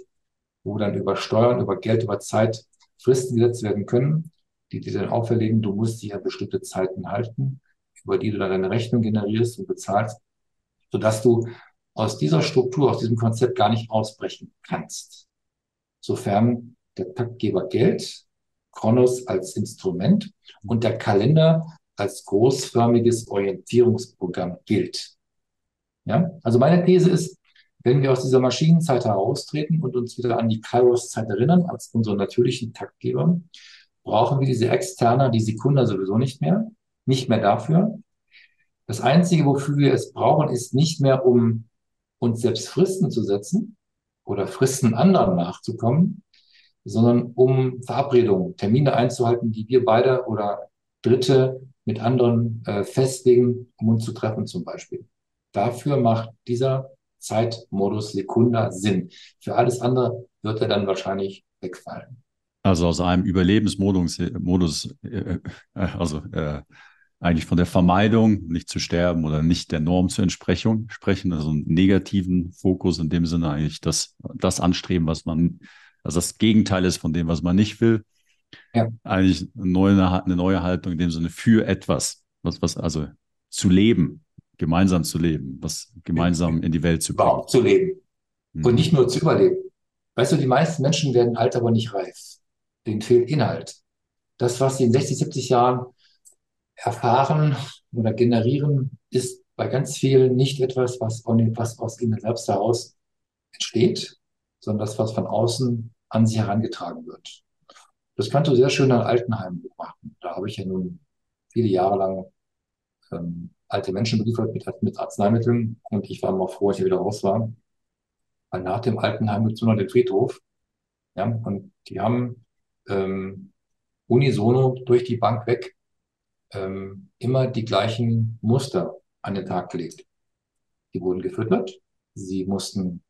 wo dann über Steuern, über Geld, über Zeit Fristen gesetzt werden können, die dir dann auferlegen, du musst dich an bestimmte Zeiten halten, über die du dann deine Rechnung generierst und bezahlst, sodass du aus dieser Struktur, aus diesem Konzept gar nicht ausbrechen kannst. Sofern der Taktgeber Geld, Kronos als Instrument und der Kalender als großförmiges Orientierungsprogramm gilt. Ja? Also meine These ist, wenn wir aus dieser Maschinenzeit heraustreten und uns wieder an die Kairos-Zeit erinnern, als unsere natürlichen Taktgeber, brauchen wir diese externe, die Sekunde sowieso nicht mehr, nicht mehr dafür. Das Einzige, wofür wir es brauchen, ist nicht mehr, um uns selbst Fristen zu setzen oder Fristen anderen nachzukommen, sondern um Verabredungen, Termine einzuhalten, die wir beide oder Dritte mit anderen äh, festlegen, um uns zu treffen zum Beispiel. Dafür macht dieser Zeitmodus Sekunda Sinn. Für alles andere wird er dann wahrscheinlich wegfallen. Also aus einem Überlebensmodus, Modus, äh, äh, also äh, eigentlich von der Vermeidung, nicht zu sterben oder nicht der Norm zur Entsprechung sprechen, also einen negativen Fokus in dem Sinne eigentlich das, das anstreben, was man, also das Gegenteil ist von dem, was man nicht will. Ja. Eigentlich eine neue, eine neue Haltung in dem Sinne für etwas, was, was, also zu leben, gemeinsam zu leben, was gemeinsam in die Welt zu bringen. Überhaupt zu leben. Mhm. Und nicht nur zu überleben. Weißt du, die meisten Menschen werden alt, aber nicht reif. Denen fehlt Inhalt. Das, was sie in 60, 70 Jahren erfahren oder generieren, ist bei ganz vielen nicht etwas, was, was aus ihnen selbst heraus entsteht, sondern das, was von außen an sie herangetragen wird. Das kannst du sehr schön an Altenheimen beobachten. Da habe ich ja nun viele Jahre lang ähm, alte Menschen beliefert mit, mit Arzneimitteln und ich war immer froh, als ich wieder raus war. Weil nach dem Altenheim gibt es nur noch den Friedhof. Ja, und die haben ähm, unisono durch die Bank weg ähm, immer die gleichen Muster an den Tag gelegt. Die wurden gefüttert, sie mussten,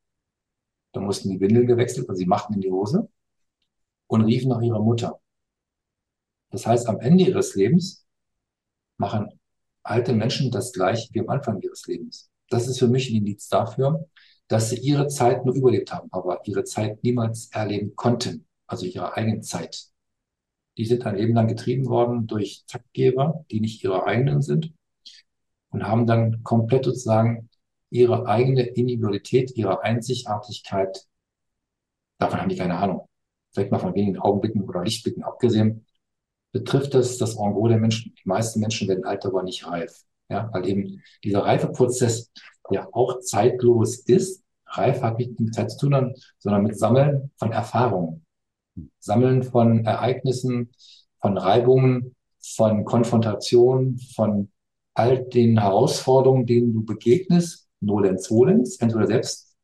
da mussten die Windeln gewechselt, also sie machten in die Hose und riefen nach ihrer Mutter. Das heißt, am Ende ihres Lebens machen alte Menschen das gleiche wie am Anfang ihres Lebens. Das ist für mich ein Indiz dafür, dass sie ihre Zeit nur überlebt haben, aber ihre Zeit niemals erleben konnten, also ihre eigene Zeit. Die sind ein Leben lang getrieben worden durch Taktgeber, die nicht ihre eigenen sind und haben dann komplett sozusagen ihre eigene Individualität, ihre Einzigartigkeit, davon haben die keine Ahnung. Vielleicht mal von wenigen Augenblicken oder Lichtblicken abgesehen, betrifft das das Engros der Menschen. Die meisten Menschen werden alt, aber nicht reif. Ja, weil eben dieser Reifeprozess ja auch zeitlos ist. Reif hat nicht mit Zeit zu tun, sondern mit Sammeln von Erfahrungen. Sammeln von Ereignissen, von Reibungen, von Konfrontationen, von all den Herausforderungen, denen du begegnest, nolens volens, entweder selbst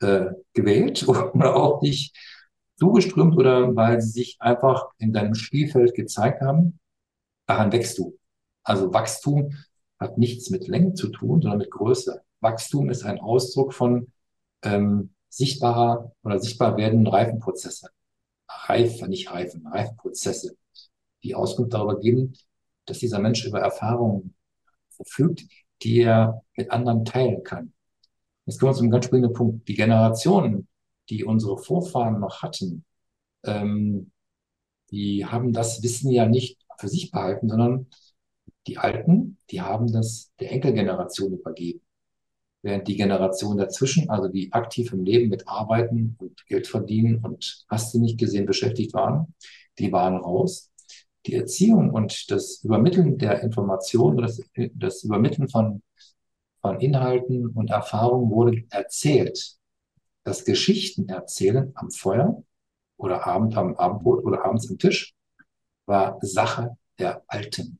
äh, gewählt [laughs] oder auch nicht zugeströmt oder weil sie sich einfach in deinem Spielfeld gezeigt haben, daran wächst du. Also Wachstum hat nichts mit Länge zu tun, sondern mit Größe. Wachstum ist ein Ausdruck von ähm, sichtbarer oder sichtbar werdenden Reifenprozesse reife, nicht reifen, Reifenprozesse, die Auskunft darüber geben, dass dieser Mensch über Erfahrungen verfügt, die er mit anderen teilen kann. Jetzt kommen wir zu einem ganz springenden Punkt. Die Generationen, die unsere Vorfahren noch hatten, ähm, die haben das Wissen ja nicht für sich behalten, sondern die Alten, die haben das der Enkelgeneration übergeben während die Generation dazwischen, also die aktiv im Leben mit Arbeiten und Geld verdienen und hast du nicht gesehen beschäftigt waren, die waren raus. Die Erziehung und das Übermitteln der Informationen, das, das Übermitteln von, von Inhalten und Erfahrungen wurde erzählt. Das Geschichten erzählen am Feuer oder Abend am Abendbrot oder abends am Tisch war Sache der Alten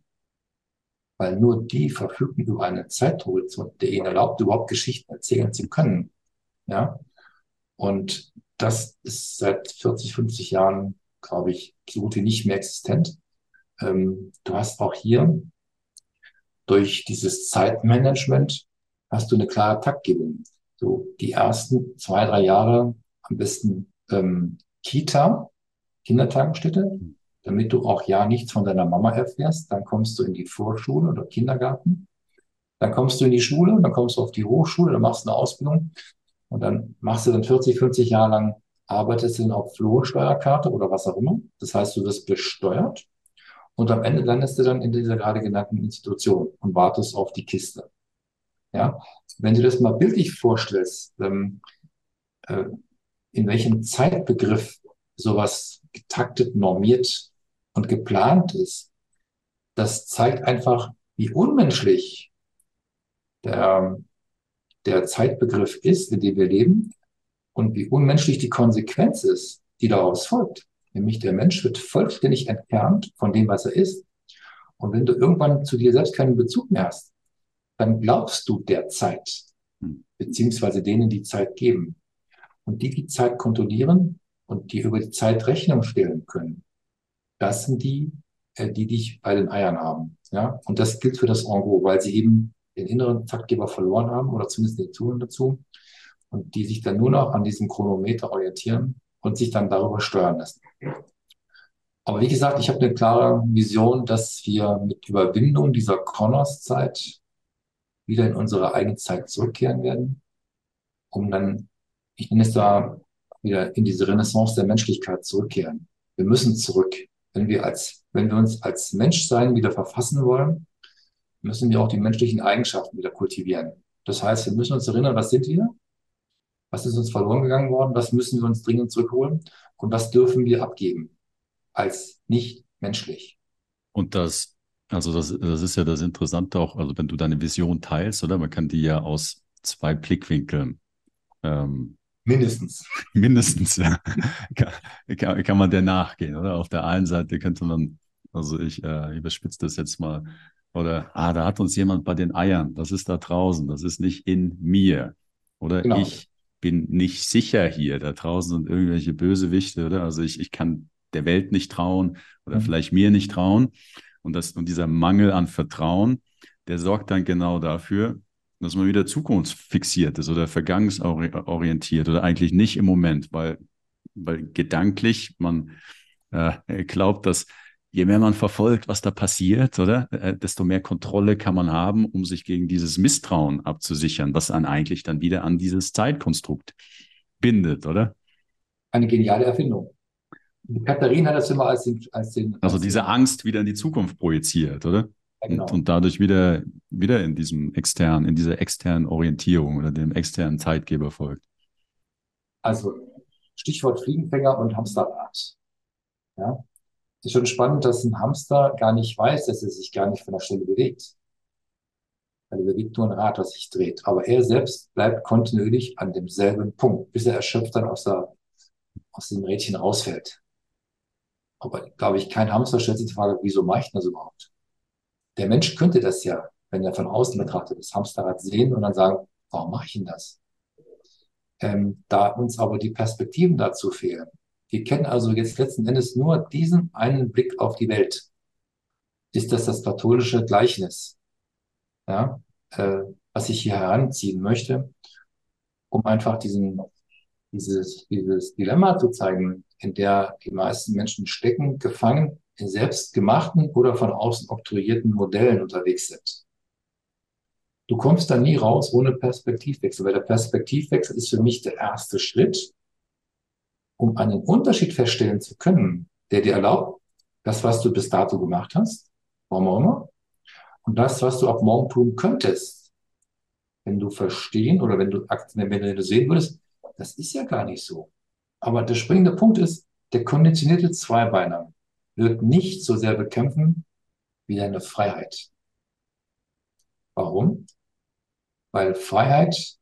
weil nur die verfügen über einen Zeithorizont, der ihnen erlaubt, überhaupt Geschichten erzählen zu können. Ja. Und das ist seit 40, 50 Jahren, glaube ich, so gut wie nicht mehr existent. Ähm, du hast auch hier durch dieses Zeitmanagement hast du eine klare Taktgebung. So die ersten zwei, drei Jahre am besten ähm, Kita, Kindertagesstätte, damit du auch ja nichts von deiner Mama erfährst. Dann kommst du in die Vorschule oder Kindergarten. Dann kommst du in die Schule, dann kommst du auf die Hochschule, dann machst du eine Ausbildung und dann machst du dann 40, 50 Jahre lang, arbeitest du dann auf Lohnsteuerkarte oder was auch immer. Das heißt, du wirst besteuert Und am Ende landest du dann in dieser gerade genannten Institution und wartest auf die Kiste. Ja, wenn du das mal bildlich vorstellst, ähm, äh, in welchem Zeitbegriff sowas getaktet, normiert und geplant ist, das zeigt einfach, wie unmenschlich der, der Zeitbegriff ist, in dem wir leben und wie unmenschlich die Konsequenz ist, die daraus folgt. Nämlich der Mensch wird vollständig entfernt von dem, was er ist. Und wenn du irgendwann zu dir selbst keinen Bezug mehr hast, dann glaubst du der Zeit, hm. beziehungsweise denen, die Zeit geben. Und die, die Zeit kontrollieren und die über die Zeit Rechnung stellen können, das sind die, äh, die dich bei den Eiern haben. Ja? Und das gilt für das Ango, weil sie eben den inneren Taktgeber verloren haben oder zumindest die Zuhörer dazu und die sich dann nur noch an diesem Chronometer orientieren und sich dann darüber steuern lassen. Aber wie gesagt, ich habe eine klare Vision, dass wir mit Überwindung dieser Kronos-Zeit wieder in unsere eigene Zeit zurückkehren werden, um dann, ich nenne es da, wieder in diese Renaissance der Menschlichkeit zurückkehren. Wir müssen zurück. Wenn wir als, wenn wir uns als Menschsein wieder verfassen wollen, müssen wir auch die menschlichen Eigenschaften wieder kultivieren. Das heißt, wir müssen uns erinnern, was sind wir? Was ist uns verloren gegangen worden? Was müssen wir uns dringend zurückholen? Und was dürfen wir abgeben als nicht menschlich? Und das, also das, das ist ja das Interessante auch, also wenn du deine Vision teilst, oder? Man kann die ja aus zwei Blickwinkeln ähm, Mindestens. [laughs] Mindestens, ja. kann, kann, man der nachgehen, oder? Auf der einen Seite könnte man, also ich äh, überspitze das jetzt mal, oder, ah, da hat uns jemand bei den Eiern, das ist da draußen, das ist nicht in mir. Oder genau. ich bin nicht sicher hier, da draußen sind irgendwelche Bösewichte, oder? Also ich, ich kann der Welt nicht trauen oder mhm. vielleicht mir nicht trauen. Und, das, und dieser Mangel an Vertrauen, der sorgt dann genau dafür, dass man wieder zukunftsfixiert ist oder vergangensorientiert oder eigentlich nicht im Moment, weil, weil gedanklich man äh, glaubt, dass je mehr man verfolgt, was da passiert, oder, äh, desto mehr Kontrolle kann man haben, um sich gegen dieses Misstrauen abzusichern, was dann eigentlich dann wieder an dieses Zeitkonstrukt bindet, oder? Eine geniale Erfindung. Katharina hat das immer als den, als den Also diese Angst wieder in die Zukunft projiziert, oder? Genau. und, und dadurch wieder, wieder in diesem externen, in dieser externen Orientierung oder dem externen Zeitgeber folgt. Also Stichwort Fliegenfänger und Hamsterrad. Ja, ist schon spannend, dass ein Hamster gar nicht weiß, dass er sich gar nicht von der Stelle bewegt. Weil er bewegt nur ein Rad, das sich dreht. Aber er selbst bleibt kontinuierlich an demselben Punkt, bis er erschöpft dann aus, der, aus dem Rädchen rausfällt. Aber glaube ich, kein Hamster stellt sich die Frage, wieso mache ich das überhaupt? Der Mensch könnte das ja, wenn er von außen betrachtet, das Hamsterrad sehen und dann sagen, warum mache ich denn das? Ähm, da uns aber die Perspektiven dazu fehlen. Wir kennen also jetzt letzten Endes nur diesen einen Blick auf die Welt. Ist das das katholische Gleichnis, ja, äh, was ich hier heranziehen möchte, um einfach diesen, dieses, dieses Dilemma zu zeigen, in der die meisten Menschen stecken, gefangen in selbstgemachten oder von außen oktroyierten Modellen unterwegs sind. Du kommst da nie raus ohne Perspektivwechsel, weil der Perspektivwechsel ist für mich der erste Schritt, um einen Unterschied feststellen zu können, der dir erlaubt, das, was du bis dato gemacht hast, warum auch immer, und das, was du ab morgen tun könntest, wenn du verstehen oder wenn du, wenn du sehen würdest, das ist ja gar nicht so. Aber der springende Punkt ist, der konditionierte Zweibeiner wird nicht so sehr bekämpfen wie deine Freiheit. Warum? Weil Freiheit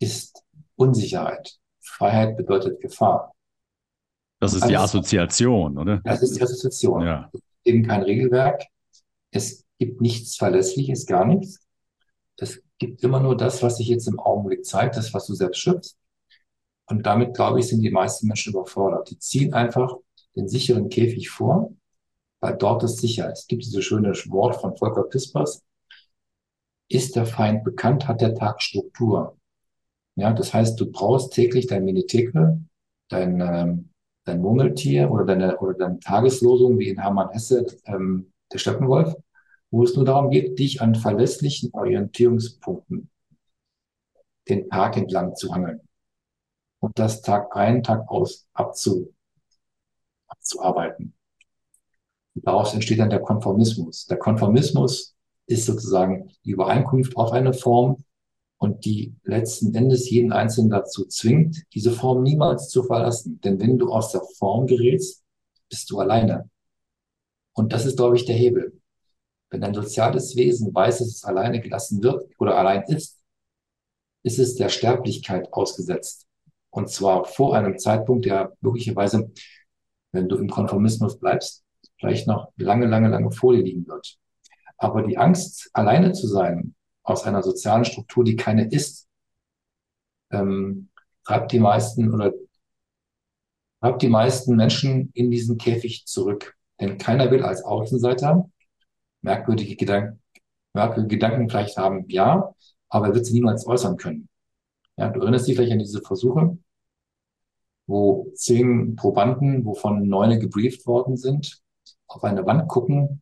ist Unsicherheit. Freiheit bedeutet Gefahr. Das ist die Assoziation, oder? Das ist die Assoziation. Ja. Eben kein Regelwerk. Es gibt nichts Verlässliches, gar nichts. Es gibt immer nur das, was sich jetzt im Augenblick zeigt, das, was du selbst schützt. Und damit, glaube ich, sind die meisten Menschen überfordert. Die ziehen einfach den sicheren Käfig vor, weil dort ist sicher. Es gibt dieses schöne Wort von Volker Pispers. Ist der Feind bekannt, hat der Tag Struktur. Ja, das heißt, du brauchst täglich dein Minitekel, dein, ähm, dein Murmeltier oder deine, oder deine Tageslosung, wie in Hermann Hesse, ähm, der Steppenwolf, wo es nur darum geht, dich an verlässlichen Orientierungspunkten den Tag entlang zu hangeln und das Tag ein, Tag aus abzu, abzuarbeiten. Daraus entsteht dann der Konformismus. Der Konformismus ist sozusagen die Übereinkunft auf eine Form und die letzten Endes jeden Einzelnen dazu zwingt, diese Form niemals zu verlassen. Denn wenn du aus der Form gerätst, bist du alleine. Und das ist, glaube ich, der Hebel. Wenn ein soziales Wesen weiß, dass es alleine gelassen wird oder allein ist, ist es der Sterblichkeit ausgesetzt. Und zwar vor einem Zeitpunkt, der möglicherweise, wenn du im Konformismus bleibst, vielleicht noch lange, lange, lange vor dir liegen wird. Aber die Angst, alleine zu sein, aus einer sozialen Struktur, die keine ist, ähm, treibt die meisten oder treibt die meisten Menschen in diesen Käfig zurück. Denn keiner will als Außenseiter merkwürdige Gedanken, merkwürdige Gedanken vielleicht haben, ja, aber er wird sie niemals äußern können. Ja, du erinnerst dich vielleicht an diese Versuche, wo zehn Probanden, wovon neune gebrieft worden sind, auf eine Wand gucken,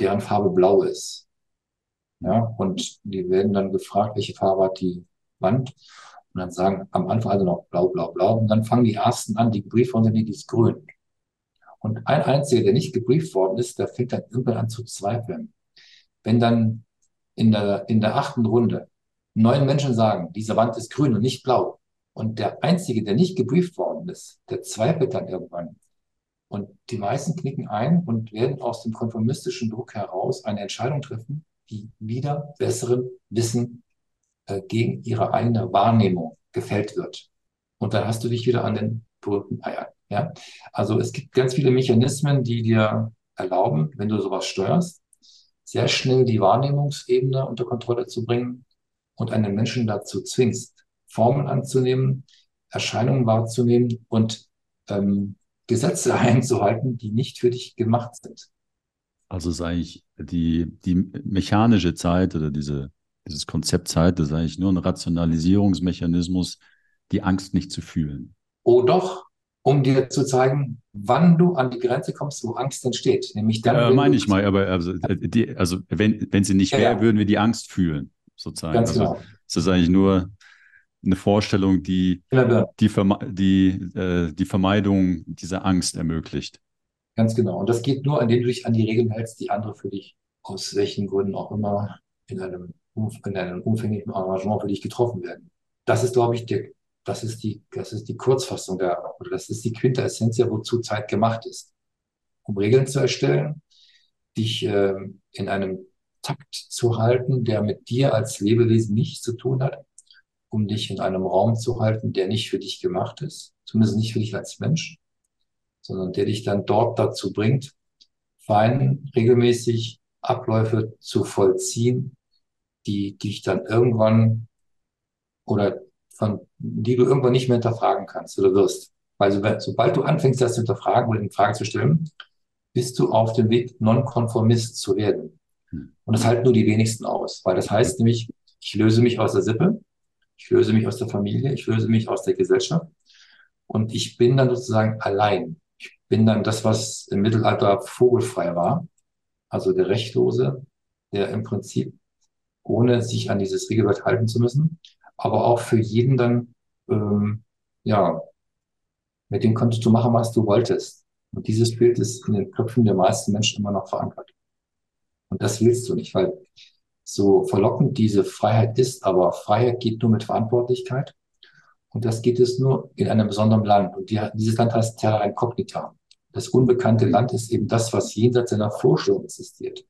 deren Farbe blau ist. Ja, und die werden dann gefragt, welche Farbe hat die Wand? Und dann sagen am Anfang also noch blau, blau, blau. Und dann fangen die ersten an, die gebrieft worden sind, die ist grün. Und ein einziger, der nicht gebrieft worden ist, der fängt dann irgendwann an zu zweifeln. Wenn dann in der, in der achten Runde neun Menschen sagen, diese Wand ist grün und nicht blau, und der einzige, der nicht gebrieft worden ist, der zweifelt dann irgendwann. Und die meisten knicken ein und werden aus dem konformistischen Druck heraus eine Entscheidung treffen, die wieder besseren Wissen äh, gegen ihre eigene Wahrnehmung gefällt wird. Und dann hast du dich wieder an den berühmten Eiern. Ja? Also es gibt ganz viele Mechanismen, die dir erlauben, wenn du sowas steuerst, sehr schnell die Wahrnehmungsebene unter Kontrolle zu bringen und einen Menschen dazu zwingst, Formen anzunehmen, Erscheinungen wahrzunehmen und ähm, Gesetze [laughs] einzuhalten, die nicht für dich gemacht sind. Also ist eigentlich die, die mechanische Zeit oder diese, dieses Konzept Zeit, das ist eigentlich nur ein Rationalisierungsmechanismus, die Angst nicht zu fühlen. Oh doch, um dir zu zeigen, wann du an die Grenze kommst, wo Angst entsteht. Nämlich dann. Ja, meine ich mal, aber also, die, also wenn, wenn sie nicht ja, wäre, würden wir die Angst fühlen, sozusagen. Ganz also, genau. Es ist eigentlich nur eine Vorstellung, die die, Verme die, äh, die Vermeidung dieser Angst ermöglicht. Ganz genau. Und das geht nur, indem du dich an die Regeln hältst, die andere für dich aus welchen Gründen auch immer in einem, in einem umfänglichen Arrangement für dich getroffen werden. Das ist, glaube ich, der, das ist die, das ist die Kurzfassung der, oder das ist die Quintessenz, wozu Zeit gemacht ist. Um Regeln zu erstellen, dich äh, in einem Takt zu halten, der mit dir als Lebewesen nichts zu tun hat, um dich in einem Raum zu halten, der nicht für dich gemacht ist, zumindest nicht für dich als Mensch, sondern der dich dann dort dazu bringt, fein regelmäßig Abläufe zu vollziehen, die dich dann irgendwann oder von die du irgendwann nicht mehr hinterfragen kannst oder wirst. Weil sobald du anfängst, das zu hinterfragen oder in Frage zu stellen, bist du auf dem Weg, Nonkonformist zu werden. Hm. Und das halten nur die wenigsten aus, weil das heißt nämlich, ich löse mich aus der Sippe, ich löse mich aus der Familie, ich löse mich aus der Gesellschaft und ich bin dann sozusagen allein. Ich bin dann das, was im Mittelalter vogelfrei war, also der Rechtlose, der im Prinzip ohne sich an dieses Regelwerk halten zu müssen, aber auch für jeden dann, ähm, ja, mit dem konntest du machen, was du wolltest. Und dieses Bild ist in den Köpfen der meisten Menschen immer noch verankert. Und das willst du nicht, weil so verlockend diese Freiheit ist, aber Freiheit geht nur mit Verantwortlichkeit. Und das geht es nur in einem besonderen Land. Und die, dieses Land heißt Terra Incognita. Das unbekannte Land ist eben das, was jenseits seiner Vorstellung existiert.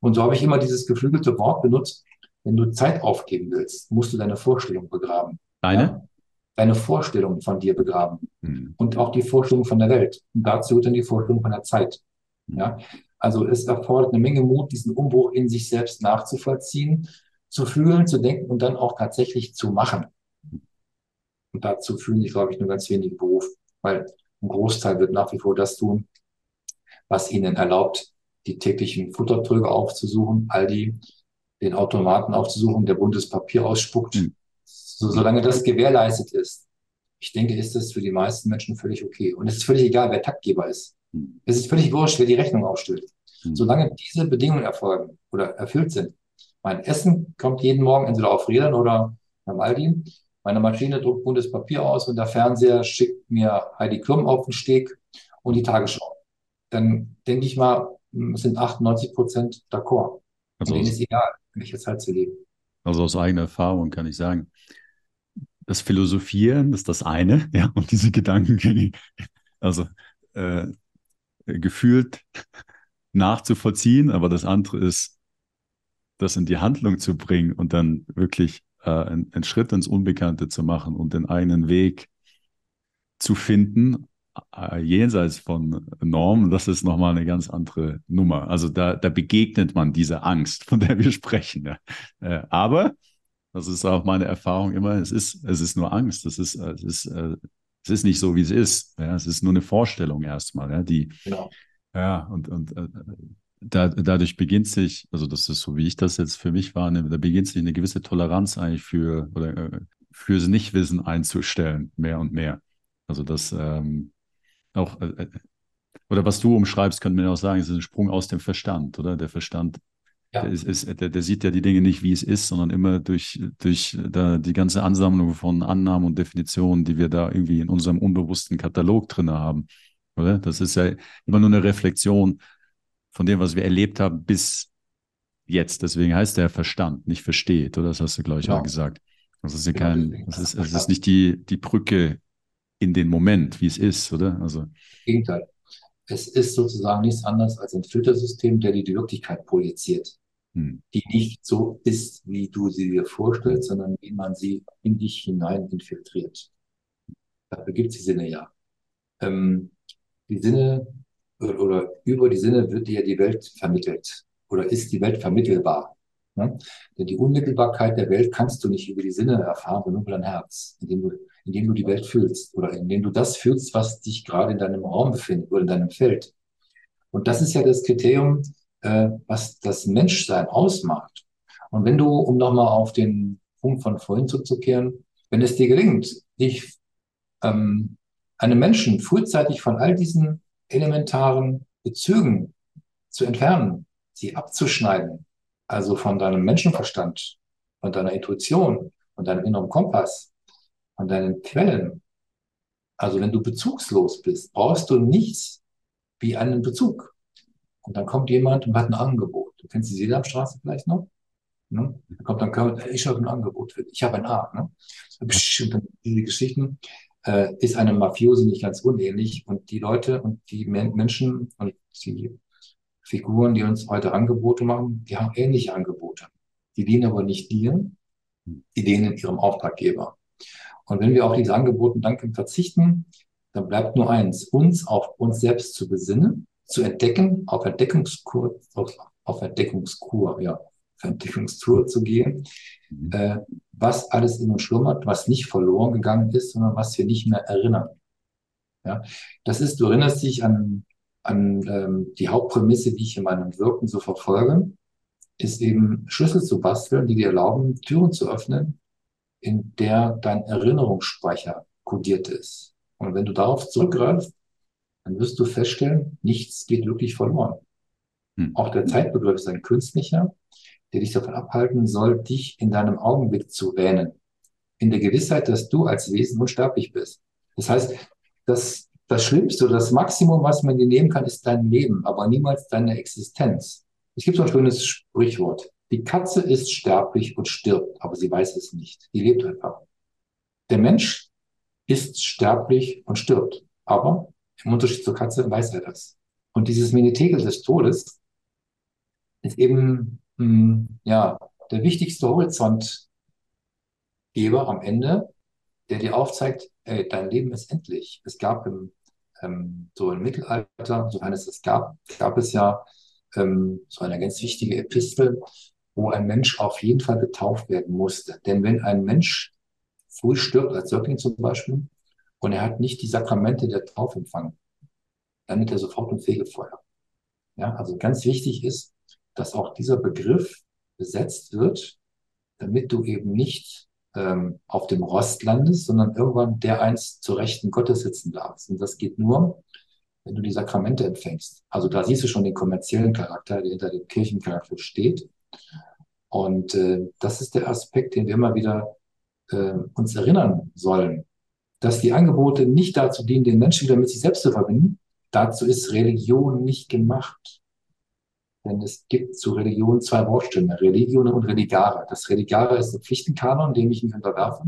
Und so habe ich immer dieses geflügelte Wort benutzt. Wenn du Zeit aufgeben willst, musst du deine Vorstellung begraben. Deine? Ja? Deine Vorstellung von dir begraben. Hm. Und auch die Vorstellung von der Welt. Und dazu dann die Vorstellung von der Zeit. Ja? Also es erfordert eine Menge Mut, diesen Umbruch in sich selbst nachzuvollziehen, zu fühlen, zu denken und dann auch tatsächlich zu machen. Und dazu fühlen sich, glaube ich, nur ganz wenige Berufe, weil ein Großteil wird nach wie vor das tun, was ihnen erlaubt, die täglichen Futtertröge aufzusuchen, Aldi, den Automaten aufzusuchen, der buntes Papier ausspuckt. Mhm. So, solange das gewährleistet ist, ich denke, ist das für die meisten Menschen völlig okay. Und es ist völlig egal, wer Taktgeber ist. Mhm. Es ist völlig wurscht, wer die Rechnung aufstellt. Mhm. Solange diese Bedingungen erfolgen oder erfüllt sind. Mein Essen kommt jeden Morgen entweder auf Rädern oder beim Aldi. Meine Maschine druckt buntes Papier aus und der Fernseher schickt mir Heidi Klum auf den Steg und die Tagesschau. dann denke ich mal, es sind 98 Prozent d'accord. Also denen ist egal, welche Zeit sie leben. also aus eigener Erfahrung kann ich sagen, das Philosophieren ist das eine, [laughs] ja, und diese Gedankengänge, also äh, gefühlt nachzuvollziehen, aber das andere ist, das in die Handlung zu bringen und dann wirklich äh, einen, einen Schritt ins Unbekannte zu machen und den eigenen Weg zu finden, äh, jenseits von Normen, das ist nochmal eine ganz andere Nummer. Also da, da begegnet man dieser Angst, von der wir sprechen. Ja. Äh, aber, das ist auch meine Erfahrung immer, es ist, es ist nur Angst. Es ist, es ist, äh, es ist nicht so, wie es ist. Ja. Es ist nur eine Vorstellung erstmal, ja, die, Genau. Ja, und, und äh, da, dadurch beginnt sich, also das ist so, wie ich das jetzt für mich wahrnehme, da beginnt sich eine gewisse Toleranz eigentlich für, oder äh, fürs Nichtwissen einzustellen, mehr und mehr. Also das ähm, auch, äh, äh, oder was du umschreibst, könnte man ja auch sagen, es ist ein Sprung aus dem Verstand, oder? Der Verstand, Ja. der, ist, ist, der, der sieht ja die Dinge nicht, wie es ist, sondern immer durch, durch da die ganze Ansammlung von Annahmen und Definitionen, die wir da irgendwie in unserem unbewussten Katalog drin haben, oder? Das ist ja immer nur eine Reflexion von dem, was wir erlebt haben bis jetzt. Deswegen heißt der Verstand, nicht versteht, oder? Das hast du, glaube ich, Genau. auch gesagt. Das ist ja Genau, kein, das ist, es ist nicht die, die Brücke in den Moment, wie es ist, oder? Also, Gegenteil. Es ist sozusagen nichts anderes als ein Filtersystem, der dir die Wirklichkeit projiziert, hm, die nicht so ist, wie du sie dir vorstellst, sondern wie man sie in dich hinein infiltriert. Dafür gibt es die Sinne ja. Ähm, die Sinne oder, über die Sinne wird dir die Welt vermittelt oder ist die Welt vermittelbar. Ne? Denn die Unmittelbarkeit der Welt kannst du nicht über die Sinne erfahren, sondern über dein Herz, indem du, indem du die Welt fühlst oder indem du das fühlst, was dich gerade in deinem Raum befindet oder in deinem Feld. Und das ist ja das Kriterium, äh, was das Menschsein ausmacht. Und wenn du, um nochmal auf den Punkt von vorhin zurückzukehren, wenn es dir gelingt, dich ähm, einem Menschen frühzeitig von all diesen elementaren Bezügen zu entfernen, sie abzuschneiden, also von deinem Menschenverstand, von deiner Intuition, von deinem inneren Kompass, von deinen Quellen. Also wenn du bezugslos bist, brauchst du nichts wie einen Bezug. Und dann kommt jemand und hat ein Angebot. Du kennst die Sesamstraße vielleicht noch? Ne? Da kommt dann, ich habe ein Angebot für dich. Ich habe ein A. Ne? Und dann diese Geschichten äh, ist einem Mafiosi nicht ganz unähnlich. Und die Leute und die Men Menschen und die Figuren, die uns heute Angebote machen, die haben ähnliche Angebote. Die dienen aber nicht dir, die dienen ihrem Auftraggeber. Und wenn wir auf diese Angebote dankend verzichten, dann bleibt nur eins, uns auf uns selbst zu besinnen, zu entdecken, auf Entdeckungskur, auf, auf Entdeckungskur, ja, auf Entdeckungstour zu gehen, mhm. äh, was alles in uns schlummert, was nicht verloren gegangen ist, sondern was wir nicht mehr erinnern. Ja, das ist, du erinnerst dich an, an ähm, die Hauptprämisse, die ich in meinem Wirken so verfolge, ist eben Schlüssel zu basteln, die dir erlauben, Türen zu öffnen, in der dein Erinnerungsspeicher kodiert ist. Und wenn du darauf zurückgreifst, dann wirst du feststellen, nichts geht wirklich verloren. Hm. Auch der Zeitbegriff ist ein künstlicher, der dich davon abhalten soll, dich in deinem Augenblick zu wähnen. In der Gewissheit, dass du als Wesen unsterblich bist. Das heißt, das, das Schlimmste oder das Maximum, was man dir nehmen kann, ist dein Leben, aber niemals deine Existenz. Es gibt so ein schönes Sprichwort. Die Katze ist sterblich und stirbt, aber sie weiß es nicht. Die lebt einfach. Der Mensch ist sterblich und stirbt, aber im Unterschied zur Katze weiß er das. Und dieses Menetegel des Todes ist eben mh, ja der wichtigste Horizontgeber am Ende, der dir aufzeigt, ey, dein Leben ist endlich. Es gab im ähm, so im Mittelalter, sofern es es gab, gab es ja ähm, so eine ganz wichtige Epistel, wo ein Mensch auf jeden Fall getauft werden musste. Denn wenn ein Mensch früh stirbt, als Säugling zum Beispiel, und er hat nicht die Sakramente der Taufe empfangen, dann wird er sofort im Fegefeuer. Ja, also ganz wichtig ist, dass auch dieser Begriff besetzt wird, damit du eben nicht ähm, auf dem Rost landest, sondern irgendwann der eins zur Rechten Gottes sitzen darfst. Und das geht nur, wenn du die Sakramente empfängst. Also da siehst du schon den kommerziellen Charakter, der hinter dem Kirchencharakter steht. Und äh, das ist der Aspekt, den wir immer wieder äh, uns erinnern sollen, dass die Angebote nicht dazu dienen, den Menschen wieder mit sich selbst zu verbinden, dazu ist Religion nicht gemacht. Denn es gibt zu Religion zwei Wortstämme, Religion und Religare. Das Religare ist der Pflichtenkanon, dem ich mich unterwerfe.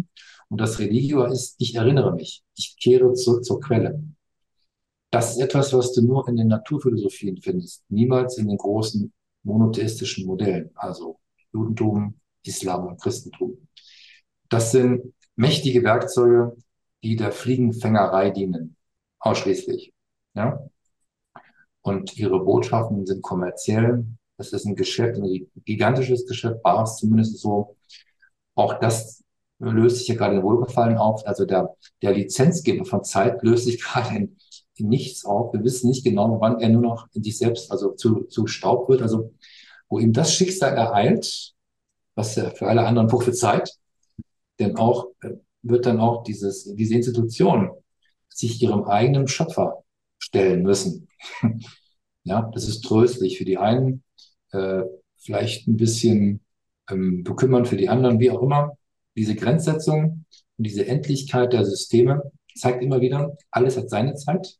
Und das Religio ist, ich erinnere mich, ich kehre zurück zur Quelle. Das ist etwas, was du nur in den Naturphilosophien findest, niemals in den großen monotheistischen Modellen, also Judentum, Islam und Christentum. Das sind mächtige Werkzeuge, die der Fliegenfängerei dienen, ausschließlich. Ja? Und ihre Botschaften sind kommerziell. Es ist ein Geschäft, ein gigantisches Geschäft, war es zumindest so. Auch das löst sich ja gerade in Wohlgefallen auf. Also der, der Lizenzgeber von Zeit löst sich [laughs] gerade in, in nichts auf. Wir wissen nicht genau, wann er nur noch in sich selbst, also zu, zu Staub wird. Also wo ihm das Schicksal ereilt, was ja für alle anderen prophezeit, denn auch äh, wird dann auch dieses, diese Institution sich ihrem eigenen Schöpfer stellen müssen. [laughs] ja, das ist tröstlich für die einen, äh, vielleicht ein bisschen ähm, bekümmernd für die anderen, wie auch immer. Diese Grenzsetzung und diese Endlichkeit der Systeme zeigt immer wieder, alles hat seine Zeit,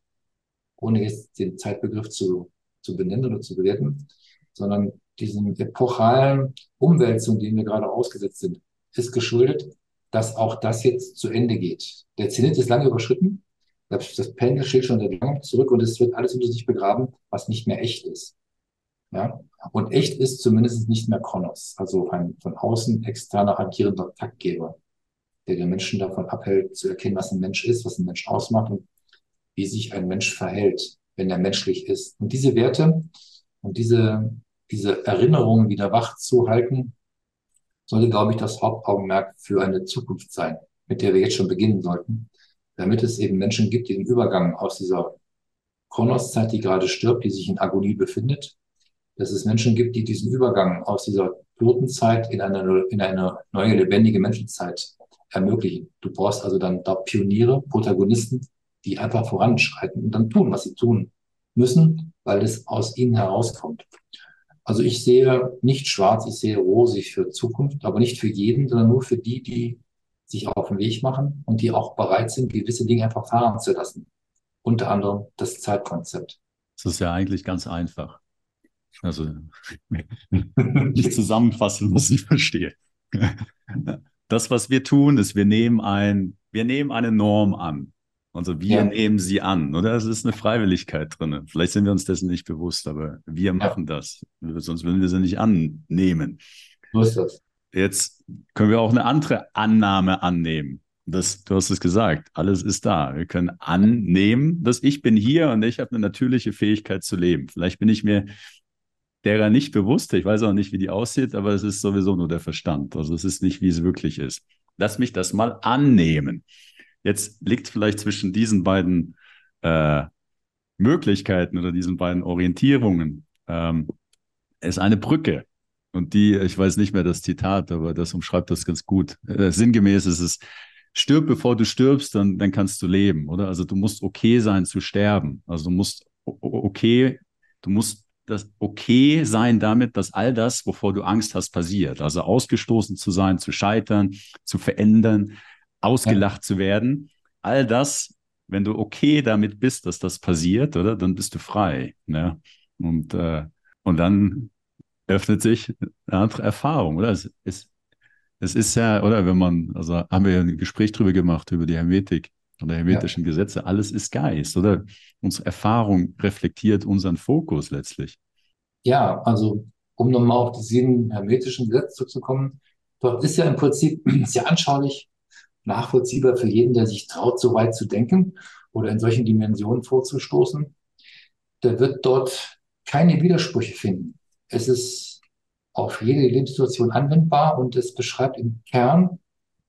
ohne jetzt den Zeitbegriff zu, zu benennen oder zu bewerten, sondern diesen epochalen Umwälzungen, denen wir gerade ausgesetzt sind, ist geschuldet, dass auch das jetzt zu Ende geht. Der Zenit ist lange überschritten. Das Pendel steht schon seit langem zurück und es wird alles unter sich begraben, was nicht mehr echt ist. Ja? Und echt ist zumindest nicht mehr Kronos, also ein von außen externer agierender Taktgeber, der den Menschen davon abhält, zu erkennen, was ein Mensch ist, was ein Mensch ausmacht und wie sich ein Mensch verhält, wenn er menschlich ist. Und diese Werte und diese, diese Erinnerungen wieder wach zu halten, sollte, glaube ich, das Hauptaugenmerk für eine Zukunft sein, mit der wir jetzt schon beginnen sollten, damit es eben Menschen gibt, die den Übergang aus dieser Kronoszeit, die gerade stirbt, die sich in Agonie befindet, dass es Menschen gibt, die diesen Übergang aus dieser Totenzeit in eine, in eine neue, lebendige Menschenzeit ermöglichen. Du brauchst also dann da Pioniere, Protagonisten, die einfach voranschreiten und dann tun, was sie tun müssen, weil es aus ihnen herauskommt. Also ich sehe nicht schwarz, ich sehe rosig für Zukunft, aber nicht für jeden, sondern nur für die, die sich auf den Weg machen und die auch bereit sind, gewisse Dinge einfach fahren zu lassen. Unter anderem das Zeitkonzept. Das ist ja eigentlich ganz einfach. Also [laughs] nicht zusammenfassen, was ich verstehe. Das, was wir tun, ist, wir nehmen ein, wir nehmen eine Norm an. Also wir ja. nehmen sie an, oder? Es ist eine Freiwilligkeit drin. Vielleicht sind wir uns dessen nicht bewusst, aber wir machen ja. das. Sonst würden wir sie nicht annehmen. So ist das. Jetzt können wir auch eine andere Annahme annehmen. Das, du hast es gesagt, alles ist da. Wir können annehmen, dass ich bin hier und ich habe eine natürliche Fähigkeit zu leben. Vielleicht bin ich mir derer nicht bewusst. Ich weiß auch nicht, wie die aussieht, aber es ist sowieso nur der Verstand. Also es ist nicht, wie es wirklich ist. Lass mich das mal annehmen. Jetzt liegt vielleicht zwischen diesen beiden äh, Möglichkeiten oder diesen beiden Orientierungen ähm, ist eine Brücke. Und die, ich weiß nicht mehr das Zitat, aber das umschreibt das ganz gut. Äh, sinngemäß ist es, stirb bevor du stirbst, dann, dann kannst du leben, oder? Also du musst okay sein zu sterben. Also du musst okay, du musst das okay sein damit, dass all das, wovor du Angst hast, passiert. Also ausgestoßen zu sein, zu scheitern, zu verändern, ausgelacht ja. zu werden. All das, wenn du okay damit bist, dass das passiert, oder, dann bist du frei. Ne? Und, äh, und dann öffnet sich eine andere Erfahrung, oder? Es, es, es ist ja, oder wenn man, also haben wir ja ein Gespräch drüber gemacht, über die Hermetik oder hermetischen ja. Gesetze, alles ist Geist, oder? Unsere Erfahrung reflektiert unseren Fokus letztlich. Ja, also um nochmal auf die sieben hermetischen Gesetze zurückzukommen, dort ist ja im Prinzip [clears throat] sehr anschaulich nachvollziehbar für jeden, der sich traut, so weit zu denken oder in solchen Dimensionen vorzustoßen. Der wird dort keine Widersprüche finden. Es ist auf jede Lebenssituation anwendbar und es beschreibt im Kern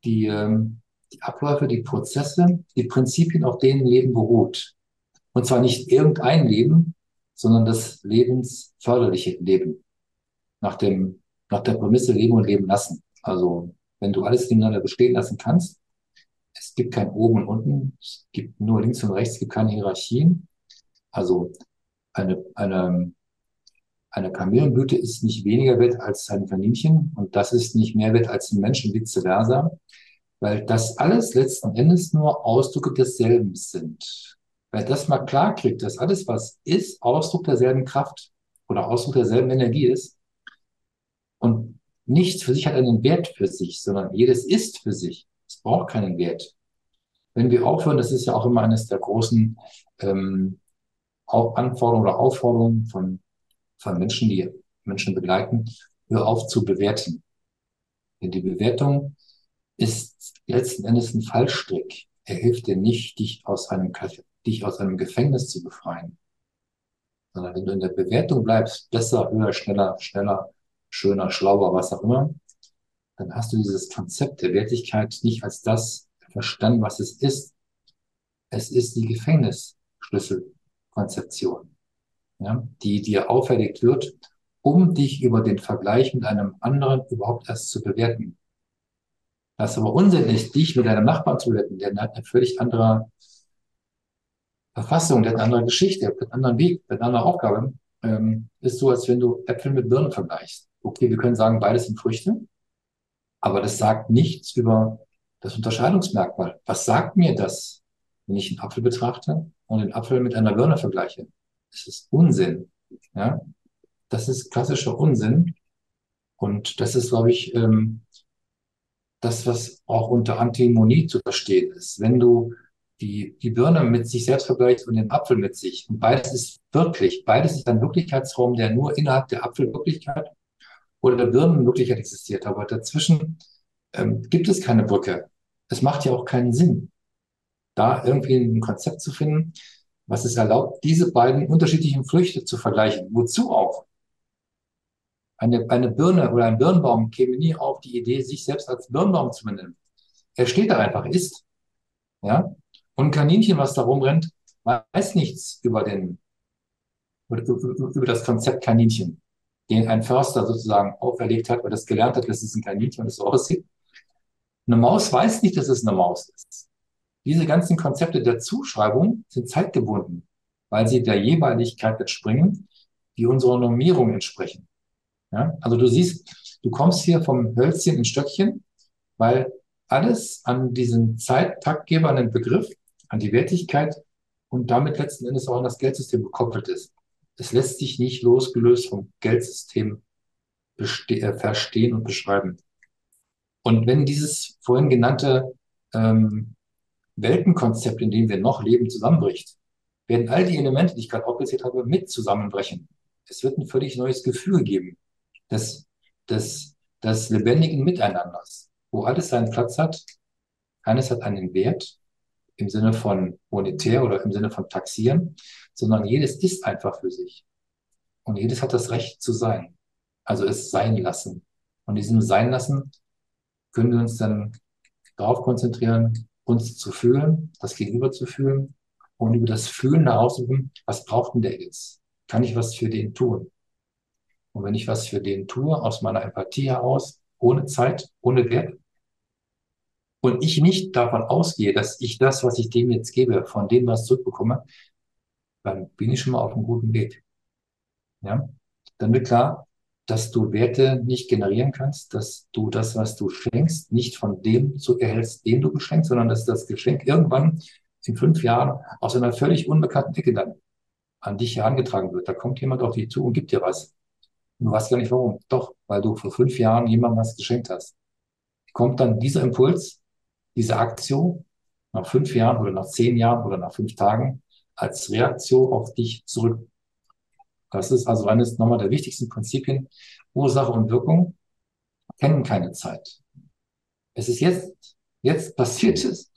die, ähm, die Abläufe, die Prozesse, die Prinzipien, auf denen Leben beruht. Und zwar nicht irgendein Leben, sondern das lebensförderliche Leben. Nach dem, nach der Prämisse Leben und Leben lassen. Also, wenn du alles nebeneinander bestehen lassen kannst, es gibt kein Oben und Unten, es gibt nur links und rechts, es gibt keine Hierarchien. Also eine, eine, eine Kamillenblüte ist nicht weniger wert als ein Kaninchen und das ist nicht mehr wert als ein Mensch und vice versa, weil das alles letzten Endes nur Ausdrücke desselben sind. Wer das mal klar kriegt, dass alles, was ist, Ausdruck derselben Kraft oder Ausdruck derselben Energie ist und nichts für sich hat einen Wert für sich, sondern jedes ist für sich. Es braucht keinen Wert. Wenn wir aufhören, das ist ja auch immer eines der großen ähm, Anforderungen oder Aufforderungen von, von Menschen, die Menschen begleiten, hör auf zu bewerten. Denn die Bewertung ist letzten Endes ein Fallstrick. Er hilft dir nicht, dich aus einem, dich aus einem Gefängnis zu befreien. Sondern wenn du in der Bewertung bleibst, besser, höher, schneller, schneller, schöner, schlauer, was auch immer, dann hast du dieses Konzept der Wertigkeit nicht als das verstanden, was es ist. Es ist die Gefängnisschlüsselkonzeption, ja, die dir auferlegt wird, um dich über den Vergleich mit einem anderen überhaupt erst zu bewerten. Das aber Unsinn ist, dich mit deinem Nachbarn zu bewerten, der hat eine völlig andere Verfassung, der hat eine andere Geschichte, der hat einen anderen Weg, der hat eine andere Aufgabe, ähm, ist so, als wenn du Äpfel mit Birnen vergleichst. Okay, wir können sagen, beides sind Früchte, aber das sagt nichts über das Unterscheidungsmerkmal. Was sagt mir das, wenn ich einen Apfel betrachte und den Apfel mit einer Birne vergleiche? Das ist Unsinn. Ja? Das ist klassischer Unsinn. Und das ist, glaube ich, ähm, das, was auch unter Antimonie zu verstehen ist. Wenn du die, die Birne mit sich selbst vergleichst und den Apfel mit sich, und beides ist wirklich, beides ist ein Wirklichkeitsraum, der nur innerhalb der Apfelwirklichkeit oder der Birnenwirklichkeit existiert. Aber dazwischen ähm, gibt es keine Brücke. Es macht ja auch keinen Sinn, da irgendwie ein Konzept zu finden, was es erlaubt, diese beiden unterschiedlichen Früchte zu vergleichen. Wozu auch? Eine, eine Birne oder ein Birnbaum käme nie auf die Idee, sich selbst als Birnbaum zu benennen. Er steht da einfach, ist. Ja? Und ein Kaninchen, was da rumrennt, weiß nichts über den, über das Konzept Kaninchen, den ein Förster sozusagen auferlegt hat, weil das gelernt hat, dass es ein Kaninchen und es so aussieht. Eine Maus weiß nicht, dass es eine Maus ist. Diese ganzen Konzepte der Zuschreibung sind zeitgebunden, weil sie der Jeweiligkeit entspringen, die unserer Normierung entsprechen. Ja? Also du siehst, du kommst hier vom Hölzchen ins Stöckchen, weil alles an diesen Zeittaktgeber, den Begriff, an die Wertigkeit und damit letzten Endes auch an das Geldsystem gekoppelt ist. Es lässt sich nicht losgelöst vom Geldsystem äh, verstehen und beschreiben. Und wenn dieses vorhin genannte ähm, Weltenkonzept, in dem wir noch leben, zusammenbricht, werden all die Elemente, die ich gerade aufgezählt habe, mit zusammenbrechen. Es wird ein völlig neues Gefühl geben des, des, des lebendigen Miteinanders, wo alles seinen Platz hat. Keines hat einen Wert im Sinne von monetär oder im Sinne von taxieren, sondern jedes ist einfach für sich. Und jedes hat das Recht zu sein. Also es sein lassen. Und diesem Sein lassen können wir uns dann darauf konzentrieren, uns zu fühlen, das Gegenüber zu fühlen und über das Fühlen heraussuchen, was braucht denn der jetzt? Kann ich was für den tun? Und wenn ich was für den tue, aus meiner Empathie heraus, ohne Zeit, ohne Wert, und ich nicht davon ausgehe, dass ich das, was ich dem jetzt gebe, von dem was zurückbekomme, dann bin ich schon mal auf einem guten Weg. Ja? Dann wird klar, dass du Werte nicht generieren kannst, dass du das, was du schenkst, nicht von dem zu erhältst, den du geschenkst, sondern dass das Geschenk irgendwann in fünf Jahren aus einer völlig unbekannten Ecke dann an dich herangetragen wird. Da kommt jemand auf dich zu und gibt dir was. Du weißt gar nicht warum. Doch, weil du vor fünf Jahren jemandem was geschenkt hast. Kommt dann dieser Impuls, diese Aktion nach fünf Jahren oder nach zehn Jahren oder nach fünf Tagen als Reaktion auf dich zurück. Das ist also eines nochmal der wichtigsten Prinzipien. Ursache und Wirkung kennen keine Zeit. Es ist jetzt, jetzt passiert es.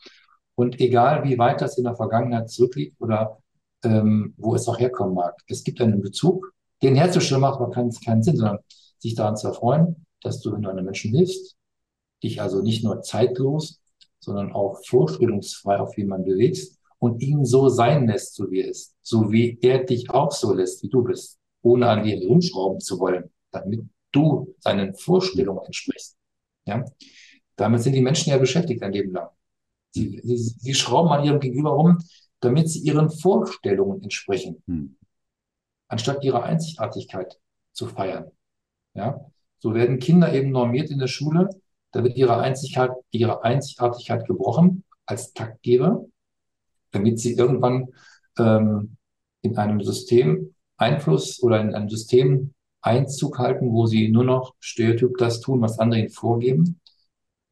Und egal, wie weit das in der Vergangenheit zurückliegt oder ähm, wo es auch herkommen mag, es gibt einen Bezug den herzustellen macht aber keinen, keinen Sinn, sondern sich daran zu erfreuen, dass du, wenn du einem Menschen hilfst, dich also nicht nur zeitlos, sondern auch vorstellungsfrei auf jemanden bewegst und ihn so sein lässt, so wie er ist, so wie er dich auch so lässt, wie du bist, ohne an dir rumschrauben zu wollen, damit du seinen Vorstellungen entsprichst. Ja? Damit sind die Menschen ja beschäftigt ein Leben lang. Sie, sie, sie schrauben an ihrem Gegenüber rum, damit sie ihren Vorstellungen entsprechen. Hm anstatt ihre Einzigartigkeit zu feiern. Ja, so werden Kinder eben normiert in der Schule. Da wird ihre Einzigartigkeit, ihre Einzigartigkeit gebrochen als Taktgeber, damit sie irgendwann ähm, in einem System Einfluss oder in einem System Einzug halten, wo sie nur noch stereotyp das tun, was andere ihnen vorgeben.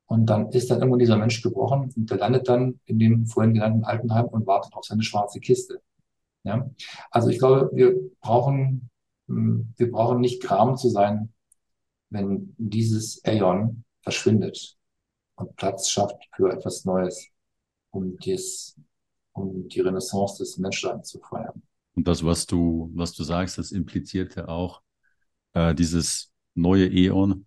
Und dann ist dann irgendwann dieser Mensch gebrochen und der landet dann in dem vorhin genannten Altenheim und wartet auf seine schwarze Kiste. Ja? Also ich glaube, wir brauchen, hm, wir brauchen nicht gram zu sein, wenn dieses Aeon verschwindet und Platz schafft für etwas Neues, um, dies, um die Renaissance des Menschseins zu feiern. Und das, was du, was du sagst, das impliziert ja auch äh, dieses neue Äon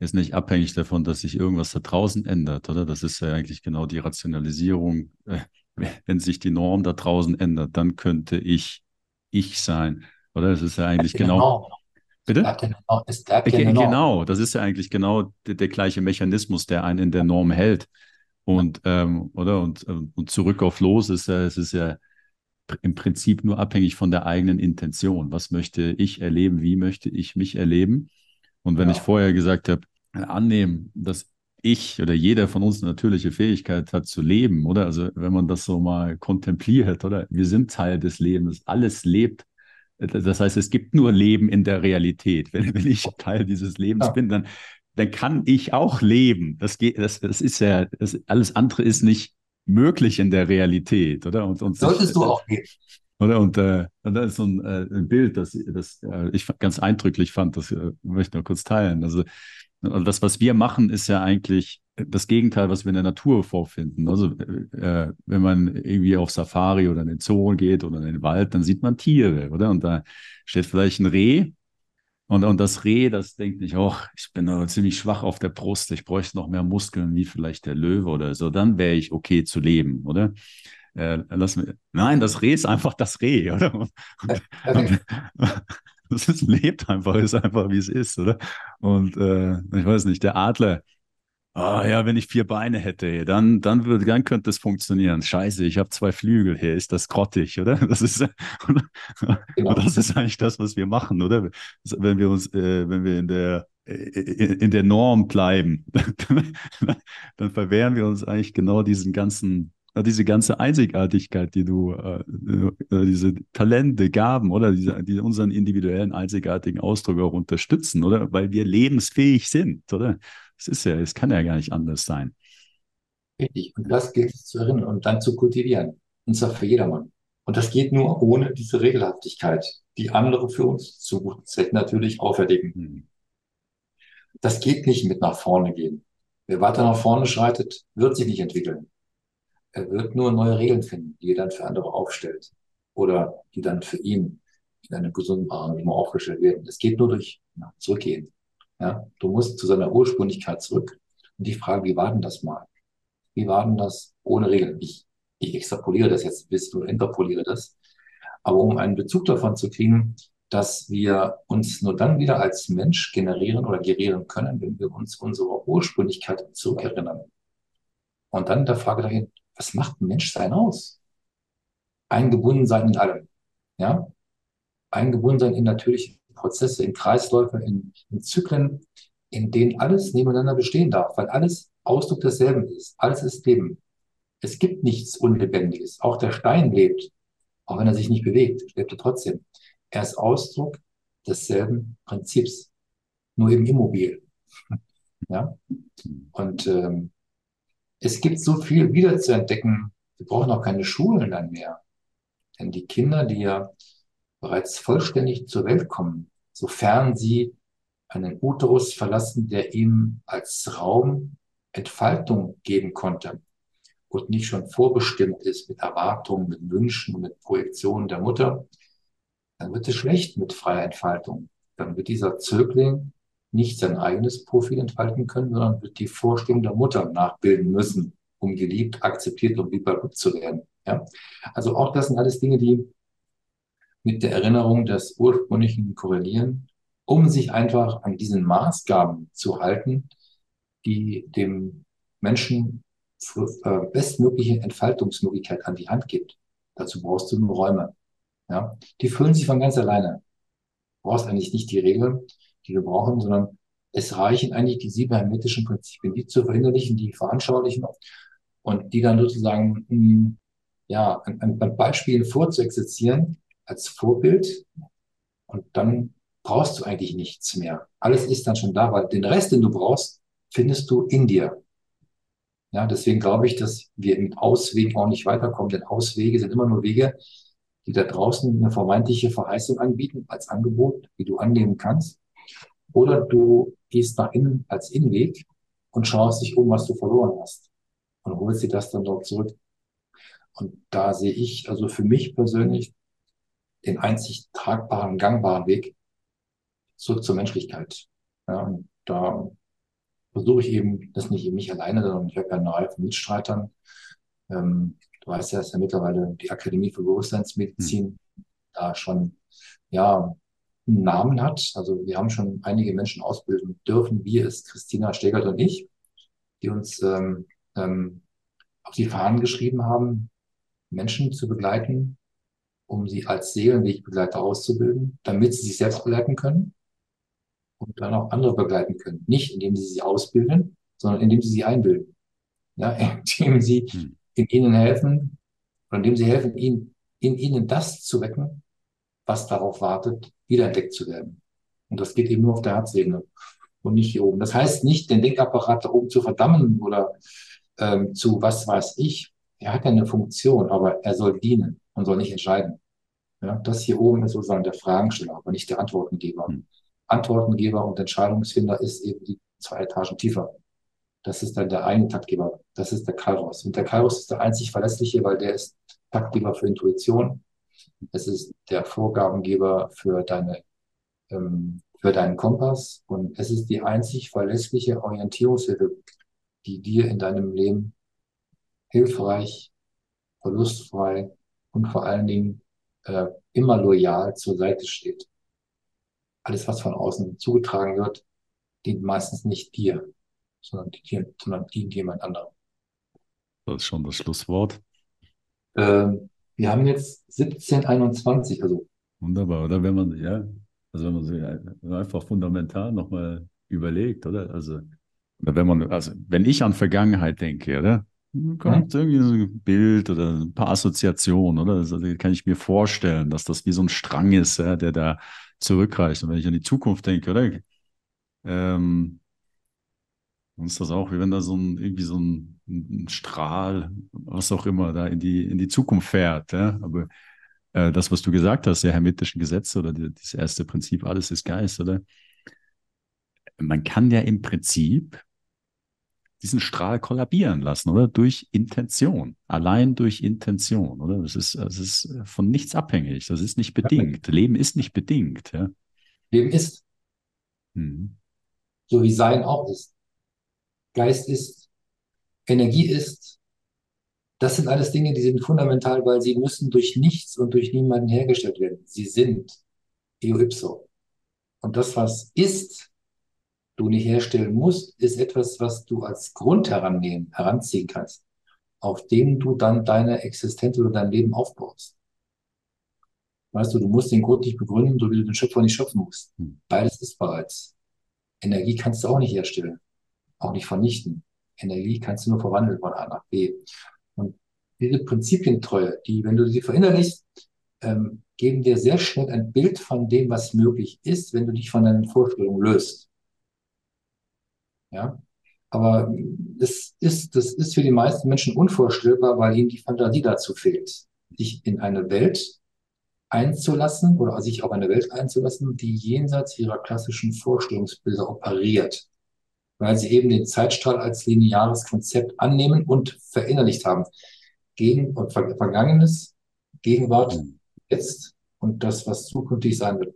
ist nicht abhängig davon, dass sich irgendwas da draußen ändert, oder? Das ist ja eigentlich genau die Rationalisierung. Äh, [laughs] wenn sich die Norm da draußen ändert, dann könnte ich ich sein, oder? Das ist ja eigentlich genau. Bitte? Es bleibt ja genau, das ist ja eigentlich genau der, der, gleiche Mechanismus, der einen in der Norm hält. Und, ähm, oder? Und, ähm, und zurück auf los ist ja, es ist ja im Prinzip nur abhängig von der eigenen Intention. Was möchte ich erleben? Wie möchte ich mich erleben? Und wenn ja. ich vorher gesagt habe, annehmen, dass ich oder jeder von uns eine natürliche Fähigkeit hat zu leben, oder? Also wenn man das so mal kontempliert, oder? Wir sind Teil des Lebens, alles lebt das heißt, es gibt nur Leben in der Realität. Wenn, wenn ich Teil dieses Lebens ja. bin, dann, dann kann ich auch leben. Das geht, das, das ist ja, das, alles andere ist nicht möglich in der Realität, oder? Und, und Solltest sich, du auch gehen. Oder? Und, äh, und da ist so ein, äh, ein Bild, das, das äh, ich ganz eindrücklich fand, das äh, möchte ich nur kurz teilen. Also das, was wir machen, ist ja eigentlich das Gegenteil, was wir in der Natur vorfinden. Also äh, wenn man irgendwie auf Safari oder in den Zoo geht oder in den Wald, dann sieht man Tiere, oder? Und da steht vielleicht ein Reh und, und das Reh, das denkt nicht, oh, ich bin aber ziemlich schwach auf der Brust, ich bräuchte noch mehr Muskeln wie vielleicht der Löwe oder so, dann wäre ich okay zu leben, oder? Äh, lass mir, nein, das Reh ist einfach das Reh, [laughs] oder? Und, und, [laughs] das ist, lebt einfach, ist einfach, wie es ist, oder? Und äh, ich weiß nicht, der Adler, Ah ja, wenn ich vier Beine hätte, dann, dann, würde, dann könnte es funktionieren. Scheiße, ich habe zwei Flügel hier, ist das grottig, oder? [laughs] Das ist, genau. das ist eigentlich das, was wir machen, oder? Wenn wir uns, äh, wenn wir in der, in, in der Norm bleiben, [laughs] dann verwehren wir uns eigentlich genau diesen ganzen, diese ganze Einzigartigkeit, die du, äh, äh, diese Talente, Gaben, oder diese, die unseren individuellen einzigartigen Ausdruck auch unterstützen, oder? Weil wir lebensfähig sind, oder? Es ist ja, es kann ja gar nicht anders sein. Richtig. Und das gilt es zu erinnern und dann zu kultivieren. Und zwar für jedermann. Und das geht nur ohne diese Regelhaftigkeit, die andere für uns zu guten Zwecken natürlich auferlegen. Mhm. Das geht nicht mit nach vorne gehen. Wer weiter nach vorne schreitet, wird sich nicht entwickeln. Er wird nur neue Regeln finden, die er dann für andere aufstellt oder die dann für ihn in einem gesunden Arrangement aufgestellt werden. Es geht nur durch ja, Zurückgehen. Ja, du musst zu seiner Ursprünglichkeit zurück. Und die Frage, wie war denn das mal? Wie war denn das ohne Regeln? Ich, ich extrapoliere das jetzt bis du interpoliere das. Aber um einen Bezug davon zu kriegen, dass wir uns nur dann wieder als Mensch generieren oder gerieren können, wenn wir uns unserer Ursprünglichkeit zurückerinnern. Und dann der Frage dahin, was macht ein Menschsein aus? Eingebunden sein in allem. Ja? Eingebunden sein in natürliche Prozesse, in Kreisläufe, in, in Zyklen, in denen alles nebeneinander bestehen darf, weil alles Ausdruck desselben ist. Alles ist Leben. Es gibt nichts Unlebendiges. Auch der Stein lebt, auch wenn er sich nicht bewegt, lebt er trotzdem. Er ist Ausdruck desselben Prinzips, nur eben immobil. [laughs] ja? Und ähm, es gibt so viel wiederzuentdecken. Wir brauchen auch keine Schulen dann mehr. Denn die Kinder, die ja bereits vollständig zur Welt kommen, sofern sie einen Uterus verlassen, der ihm als Raum Entfaltung geben konnte und nicht schon vorbestimmt ist mit Erwartungen, mit Wünschen, mit Projektionen der Mutter, dann wird es schlecht mit freier Entfaltung. Dann wird dieser Zögling nicht sein eigenes Profil entfalten können, sondern wird die Vorstellung der Mutter nachbilden müssen, um geliebt, akzeptiert und lieber zu werden. Ja? Also auch das sind alles Dinge, die mit der Erinnerung des ursprünglichen korrelieren, um sich einfach an diesen Maßgaben zu halten, die dem Menschen äh, bestmögliche Entfaltungsmöglichkeit an die Hand gibt. Dazu brauchst du nur Räume. Ja? Die füllen sich von ganz alleine. Du brauchst eigentlich nicht die Regeln, die wir brauchen, sondern es reichen eigentlich die sieben hermetischen Prinzipien, die zu verinnerlichen, die veranschaulichen und die dann sozusagen mh, hm, ja, an, an Beispielen vorzuexerzieren als Vorbild und dann brauchst du eigentlich nichts mehr. Alles ist dann schon da, weil den Rest, den du brauchst, findest du in dir. Ja, deswegen glaube ich, dass wir mit Auswegen auch nicht weiterkommen, denn Auswege sind immer nur Wege, die da draußen eine vermeintliche Verheißung anbieten als Angebot, die du annehmen kannst. Oder du gehst nach innen als Innenweg und schaust dich um, was du verloren hast und holst dir das dann dort zurück. Und da sehe ich also für mich persönlich den einzig tragbaren, gangbaren Weg zurück zur Menschlichkeit. Ja, und da versuche ich eben, das nicht eben mich alleine, sondern ich habe ja eine Reihe von Mitstreitern. Ähm, du weißt ja, dass ja mittlerweile die Akademie für Bewusstseinsmedizin mhm. da schon, ja, einen Namen hat. Also wir haben schon einige Menschen ausbilden dürfen, wie es Christina Stegert und ich, die uns ähm, ähm, auf die Fahnen geschrieben haben, Menschen zu begleiten, um sie als Seelenwegbegleiter auszubilden, damit sie sich selbst begleiten können und dann auch andere begleiten können. Nicht indem sie sie ausbilden, sondern indem sie sie einbilden. Ja, [laughs] indem sie hm. in ihnen helfen, oder indem sie helfen, ihnen, in ihnen das zu wecken, was darauf wartet, wiederentdeckt zu werden. Und das geht eben nur auf der Herzebene und nicht hier oben. Das heißt nicht, den Denkapparat da oben zu verdammen oder ähm, zu was weiß ich. Er hat ja eine Funktion, aber er soll dienen und soll nicht entscheiden. Ja, das hier oben ist sozusagen der Fragensteller, aber nicht der Antwortengeber. Hm. Antwortengeber und Entscheidungsfinder ist eben die zwei Etagen tiefer. Das ist dann der eine Taktgeber. Das ist der Kairos. Und der Kairos ist der einzig verlässliche, weil der ist Taktgeber für Intuition. Es ist der Vorgabengeber für deine, ähm, für deinen Kompass. Und es ist die einzig verlässliche Orientierungshilfe, die dir in deinem Leben hilfreich, verlustfrei und vor allen Dingen äh, immer loyal zur Seite steht alles, was von außen zugetragen wird, dient meistens nicht dir, sondern, die, sondern dient jemand anderem. Das ist schon das Schlusswort. Ähm, wir haben jetzt 1721, also. Wunderbar, oder? Wenn man, ja, also wenn man sich einfach fundamental nochmal überlegt, oder? Also, oder wenn man, also wenn ich an Vergangenheit denke, oder? Kommt mhm. irgendwie so ein Bild oder ein paar Assoziationen, oder? Also kann ich mir vorstellen, dass das wie so ein Strang ist, ja, der da zurückreicht. Und wenn ich an die Zukunft denke, oder? Ähm, dann ist das auch, wie wenn da so ein, irgendwie so ein, ein, Strahl, was auch immer, da in die, in die Zukunft fährt. Ja? Aber äh, das, was du gesagt hast, der hermetischen Gesetze oder die, das erste Prinzip, alles ist Geist, oder? Man kann ja im Prinzip diesen Strahl kollabieren lassen, oder? Durch Intention. Allein durch Intention, oder? Das ist, das ist von nichts abhängig. Das ist nicht bedingt. Leben ist nicht bedingt, ja. Leben ist. Mhm. So wie Sein auch ist. Geist ist. Energie ist. Das sind alles Dinge, die sind fundamental, weil sie müssen durch nichts und durch niemanden hergestellt werden. Sie sind. Eo ipso. Und das, was ist, du nicht herstellen musst, ist etwas, was du als Grund herannehmen, heranziehen kannst, auf dem du dann deine Existenz oder dein Leben aufbaust. Weißt du, du musst den Grund nicht begründen, so wie du den Schöpfer nicht schöpfen musst. Hm. Beides ist bereits. Energie kannst du auch nicht herstellen, auch nicht vernichten. Energie kannst du nur verwandeln von A nach B. Und diese Prinzipientreue, die, wenn du sie verinnerlichst, ähm, geben dir sehr schnell ein Bild von dem, was möglich ist, wenn du dich von deinen Vorstellungen löst. Ja? Aber es ist, das ist für die meisten Menschen unvorstellbar, weil ihnen die Fantasie dazu fehlt, sich in eine Welt einzulassen oder sich auf eine Welt einzulassen, die jenseits ihrer klassischen Vorstellungsbilder operiert, weil sie eben den Zeitstrahl als lineares Konzept annehmen und verinnerlicht haben. Gegen und Vergangenes, Gegenwart, mhm. jetzt und das, was zukünftig sein wird.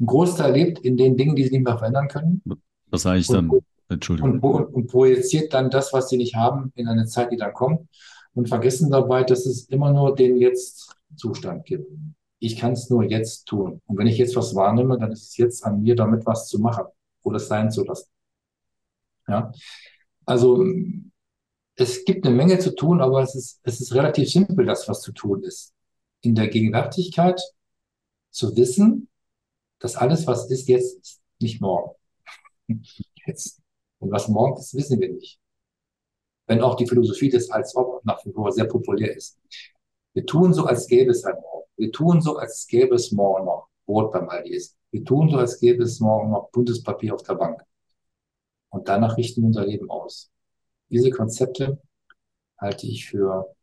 Ein Großteil lebt in den Dingen, die sie nicht mehr verändern können. Was sage ich dann? Entschuldigung. Und, und, projiziert dann das, was sie nicht haben, in eine Zeit, die dann kommt und vergessen dabei, dass es immer nur den Jetzt-Zustand gibt. Ich kann es nur jetzt tun. Und wenn ich jetzt was wahrnehme, dann ist es jetzt an mir, damit was zu machen oder es sein zu lassen. Ja. Also, es gibt eine Menge zu tun, aber es ist, es ist relativ simpel, das, was zu tun ist. In der Gegenwärtigkeit zu wissen, dass alles, was ist, jetzt ist, nicht morgen. [laughs] Jetzt. Und was morgen ist, wissen wir nicht. Wenn auch die Philosophie des als ob nach wie vor sehr populär ist. Wir tun so, als gäbe es ein Morgen. Wir tun so, als gäbe es morgen noch Brot beim Aldi Wir tun so, als gäbe es morgen noch buntes Papier auf der Bank. Und danach richten wir unser Leben aus. Diese Konzepte halte ich für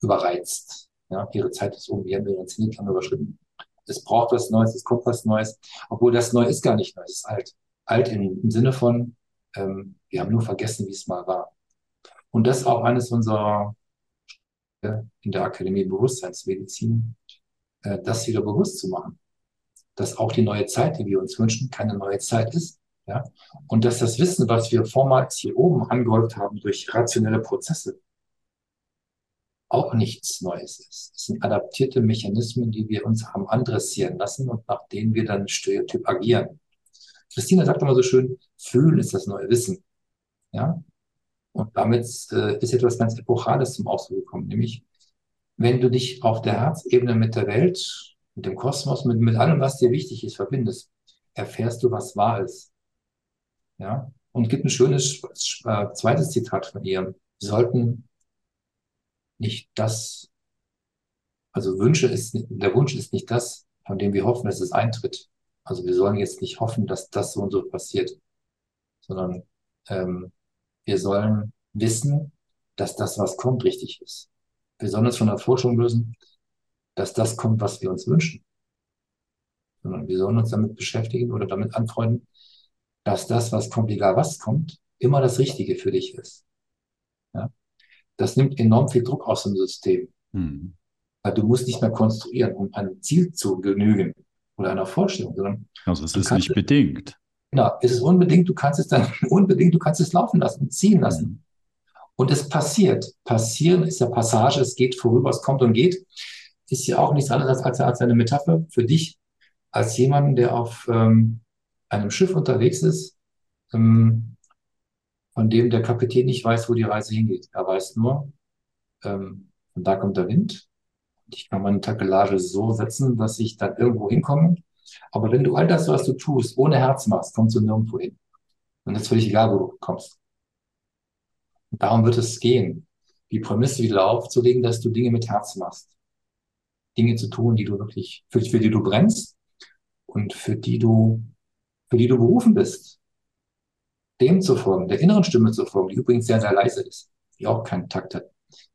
überreizt. Ja, ihre Zeit ist um, wir haben ihren Zenitplan überschritten. Es braucht was Neues, es kommt was Neues, obwohl das Neue ist gar nicht neu, es ist alt. Alt im, im Sinne von, ähm, wir haben nur vergessen, wie es mal war. Und das ist auch eines unserer in der Akademie Bewusstseinsmedizin, äh, das wieder bewusst zu machen. Dass auch die neue Zeit, die wir uns wünschen, keine neue Zeit ist. Ja? Und dass das Wissen, was wir vormals hier oben angehäuft haben durch rationelle Prozesse, auch nichts Neues ist. Es sind adaptierte Mechanismen, die wir uns haben andressieren lassen und nach denen wir dann stereotyp agieren. Christina sagt immer so schön, fühlen ist das neue Wissen. Ja? Und damit äh, ist etwas ganz Epochales zum Ausdruck gekommen, nämlich wenn du dich auf der Herzebene mit der Welt, mit dem Kosmos, mit, mit allem, was dir wichtig ist, verbindest, erfährst du, was wahr ist. Ja? Und gibt ein schönes äh, zweites Zitat von ihr. Wir sollten nicht das, also Wünsche ist, der Wunsch ist nicht das, von dem wir hoffen, dass es eintritt. Also wir sollen jetzt nicht hoffen, dass das so und so passiert, sondern ähm, wir sollen wissen, dass das, was kommt, richtig ist. Wir sollen uns von der Forschung lösen, dass das kommt, was wir uns wünschen. Sondern wir sollen uns damit beschäftigen oder damit anfreunden, dass das, was kommt, egal was kommt, immer das Richtige für dich ist. Ja? Das nimmt enorm viel Druck aus dem System. Mhm. Weil du musst nicht mehr konstruieren, um einem Ziel zu genügen oder einer Vorstellung, sondern. Also es ist nicht bedingt. Genau, es ist unbedingt, du kannst es dann [laughs] unbedingt, du kannst es laufen lassen, ziehen lassen. Mhm. Und es passiert. Passieren ist ja Passage, es geht vorüber, es kommt und geht. Ist ja auch nichts anderes als, als eine Metapher für dich, als jemanden, der auf ähm, einem Schiff unterwegs ist, ähm, von dem der Kapitän nicht weiß, wo die Reise hingeht. Er weiß nur, ähm, und da kommt der Wind. Ich kann meine Takelage so setzen, dass ich dann irgendwo hinkomme. Aber wenn du all das, was du tust, ohne Herz machst, kommst du nirgendwo hin. Und es ist völlig egal, wo du kommst. Und darum wird es gehen, die Prämisse wieder aufzulegen, dass du Dinge mit Herz machst. Dinge zu tun, die du wirklich, für, für die du brennst und für die du, für die du berufen bist. Dem zu folgen, der inneren Stimme zu folgen, die übrigens sehr, sehr leise ist, die auch keinen Takt hat.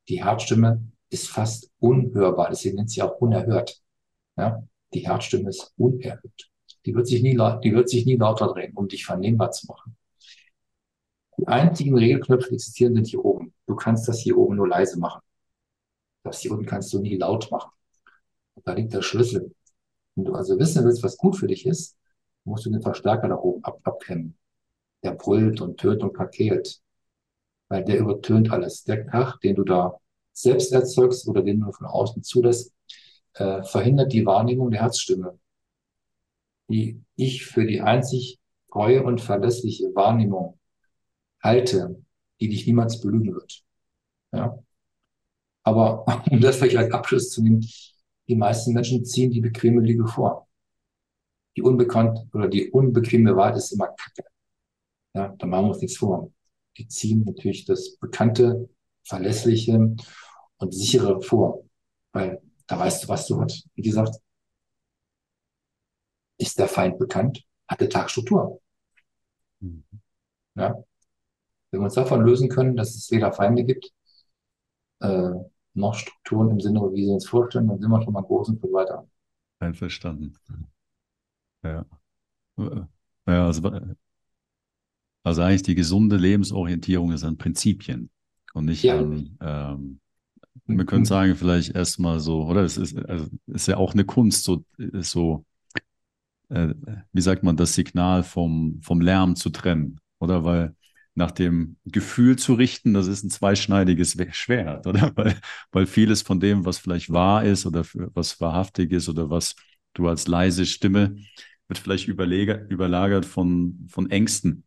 Die Herzstimme ist fast unhörbar, deswegen nennt sie auch unerhört. Ja? Die Herzstimme ist unerhört. Die wird sich nie, die wird sich nie lauter drehen, um dich vernehmbar zu machen. Die einzigen Regelknöpfe, die existieren, sind hier oben. Du kannst das hier oben nur leise machen. Das hier unten kannst du nie laut machen. Und da liegt der Schlüssel. Wenn du also wissen willst, was gut für dich ist, musst du den Verstärker da oben ab abklemmen. Der brüllt und tönt und kakelt. Weil der übertönt alles. Der Krach, den du da selbst erzeugst oder den du von außen zulässt, äh, verhindert die Wahrnehmung der Herzstimme, die ich für die einzig treue und verlässliche Wahrnehmung halte, die dich niemals belügen wird. Ja. Aber [laughs] um das vielleicht als Abschluss zu nehmen, die meisten Menschen ziehen die bequeme Lüge vor. Die unbekannt oder die unbequeme Wahrheit ist immer Kacke. Ja, da machen wir uns nichts vor. Die ziehen natürlich das Bekannte, Verlässliche und Sichere vor. Weil da weißt du, was du hast. Wie gesagt, ist der Feind bekannt, hat der Tag Struktur. Mhm. Ja, wenn wir uns davon lösen können, dass es weder Feinde gibt, äh, noch Strukturen im Sinne, wie sie uns vorstellen, dann sind wir schon mal groß und viel weiter. Einverstanden. Ja. Ja, also, also eigentlich die gesunde Lebensorientierung ist an Prinzipien und nicht ja. an, ähm, wir können sagen, vielleicht erstmal so, oder es ist, also ist ja auch eine Kunst, so, so äh, wie sagt man, das Signal vom, vom Lärm zu trennen, oder? Weil nach dem Gefühl zu richten, das ist ein zweischneidiges Schwert, oder? [laughs] Weil, weil vieles von dem, was vielleicht wahr ist oder was wahrhaftig ist oder was du als leise Stimme, wird vielleicht überlagert von, von Ängsten.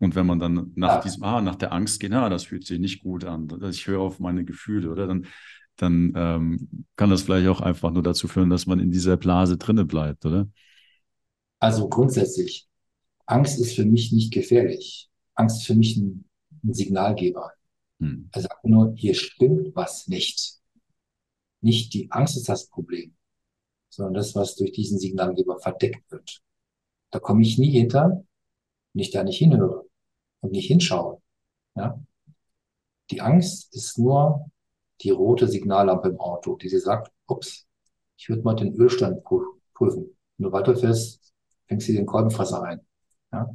Und wenn man dann nach ja. diesem, ah, nach der Angst geht, ah, das fühlt sich nicht gut an, ich höre auf meine Gefühle, oder? Dann, dann ähm, kann das vielleicht auch einfach nur dazu führen, dass man in dieser Blase drinne bleibt, oder? Also grundsätzlich Angst ist für mich nicht gefährlich. Angst ist für mich ein, ein Signalgeber. Hm. Er sagt nur, hier stimmt was nicht. Nicht die Angst ist das Problem, sondern das, was durch diesen Signalgeber verdeckt wird. Da komme ich nie hinter, wenn ich da nicht hinhöre und nicht hinschaue. Ja? Die Angst ist nur die rote Signallampe im Auto, die sie sagt, ups, ich würde mal den Ölstand prüfen. Wenn du weiterfährst, fängst du den Kolbenfresser ein. Ja?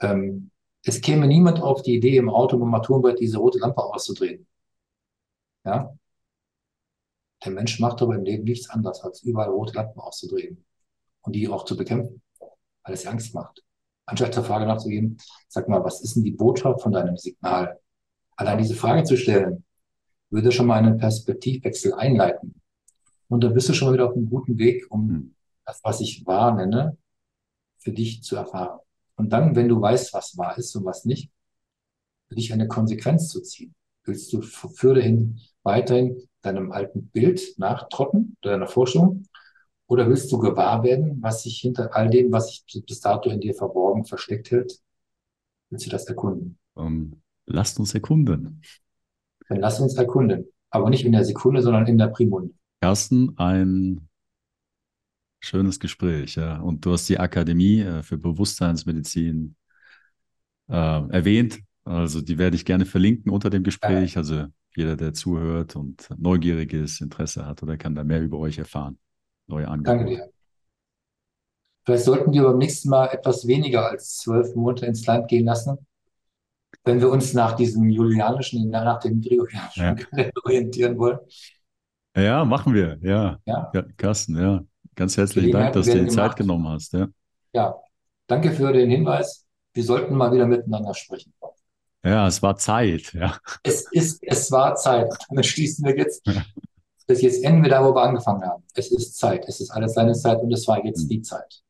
Ähm, es käme niemand auf die Idee, im Auto beim Armaturenbrett diese rote Lampe auszudrehen. Ja? Der Mensch macht aber im Leben nichts anderes, als überall rote Lampen auszudrehen und die auch zu bekämpfen, weil es Angst macht. Anstatt der Frage nachzugehen, sag mal, was ist denn die Botschaft von deinem Signal? Allein diese Frage zu stellen, würde schon mal einen Perspektivwechsel einleiten. Und dann bist du schon mal wieder auf einem guten Weg, um hm. das, was ich wahr nenne, für dich zu erfahren. Und dann, wenn du weißt, was wahr ist und was nicht, für dich eine Konsequenz zu ziehen. Willst du für dahin weiterhin deinem alten Bild nachtrotten, deiner Vorstellung? Oder willst du gewahr werden, was sich hinter all dem, was sich bis dato in dir verborgen, versteckt hält? Willst du das erkunden? Um, ähm, lasst uns erkunden. Dann lasst uns erkunden. Aber nicht in der Sekunde, sondern in der Primunde. Carsten, ein schönes Gespräch. Ja. Und du hast die Akademie äh, für Bewusstseinsmedizin äh, erwähnt. Also die werde ich gerne verlinken unter dem Gespräch. Also jeder, der zuhört und neugierig ist, Interesse hat oder kann da mehr über euch erfahren. Neue Angebote. Danke dir. Vielleicht sollten wir beim nächsten Mal etwas weniger als zwölf Monate ins Land gehen lassen, wenn wir uns nach diesem julianischen, nach dem gregorianischen ja. Kalender orientieren wollen. Ja, machen wir. Ja, ja. Carsten, ja. Ganz herzlichen Dank, dass du dir die gemacht. Zeit genommen hast. Ja. ja, danke für den Hinweis. Wir sollten mal wieder miteinander sprechen. Ja, es war Zeit. Ja. Es, ist, es war Zeit. Dann schließen wir jetzt. Das jetzt enden wir da, wo wir angefangen haben. Es ist Zeit. Es ist alles seine Zeit und es war jetzt mhm. die Zeit.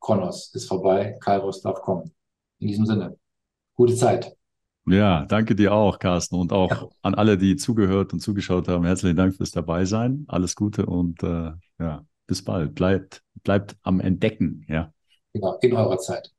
Kronos ist vorbei. Kairos darf kommen. In diesem Sinne. Gute Zeit. Ja, danke dir auch, Carsten, und auch ja. an alle, die zugehört und zugeschaut haben. Herzlichen Dank fürs Dabeisein. Alles Gute und äh, ja, bis bald. Bleibt, bleibt am Entdecken, ja. Genau, in eurer Zeit.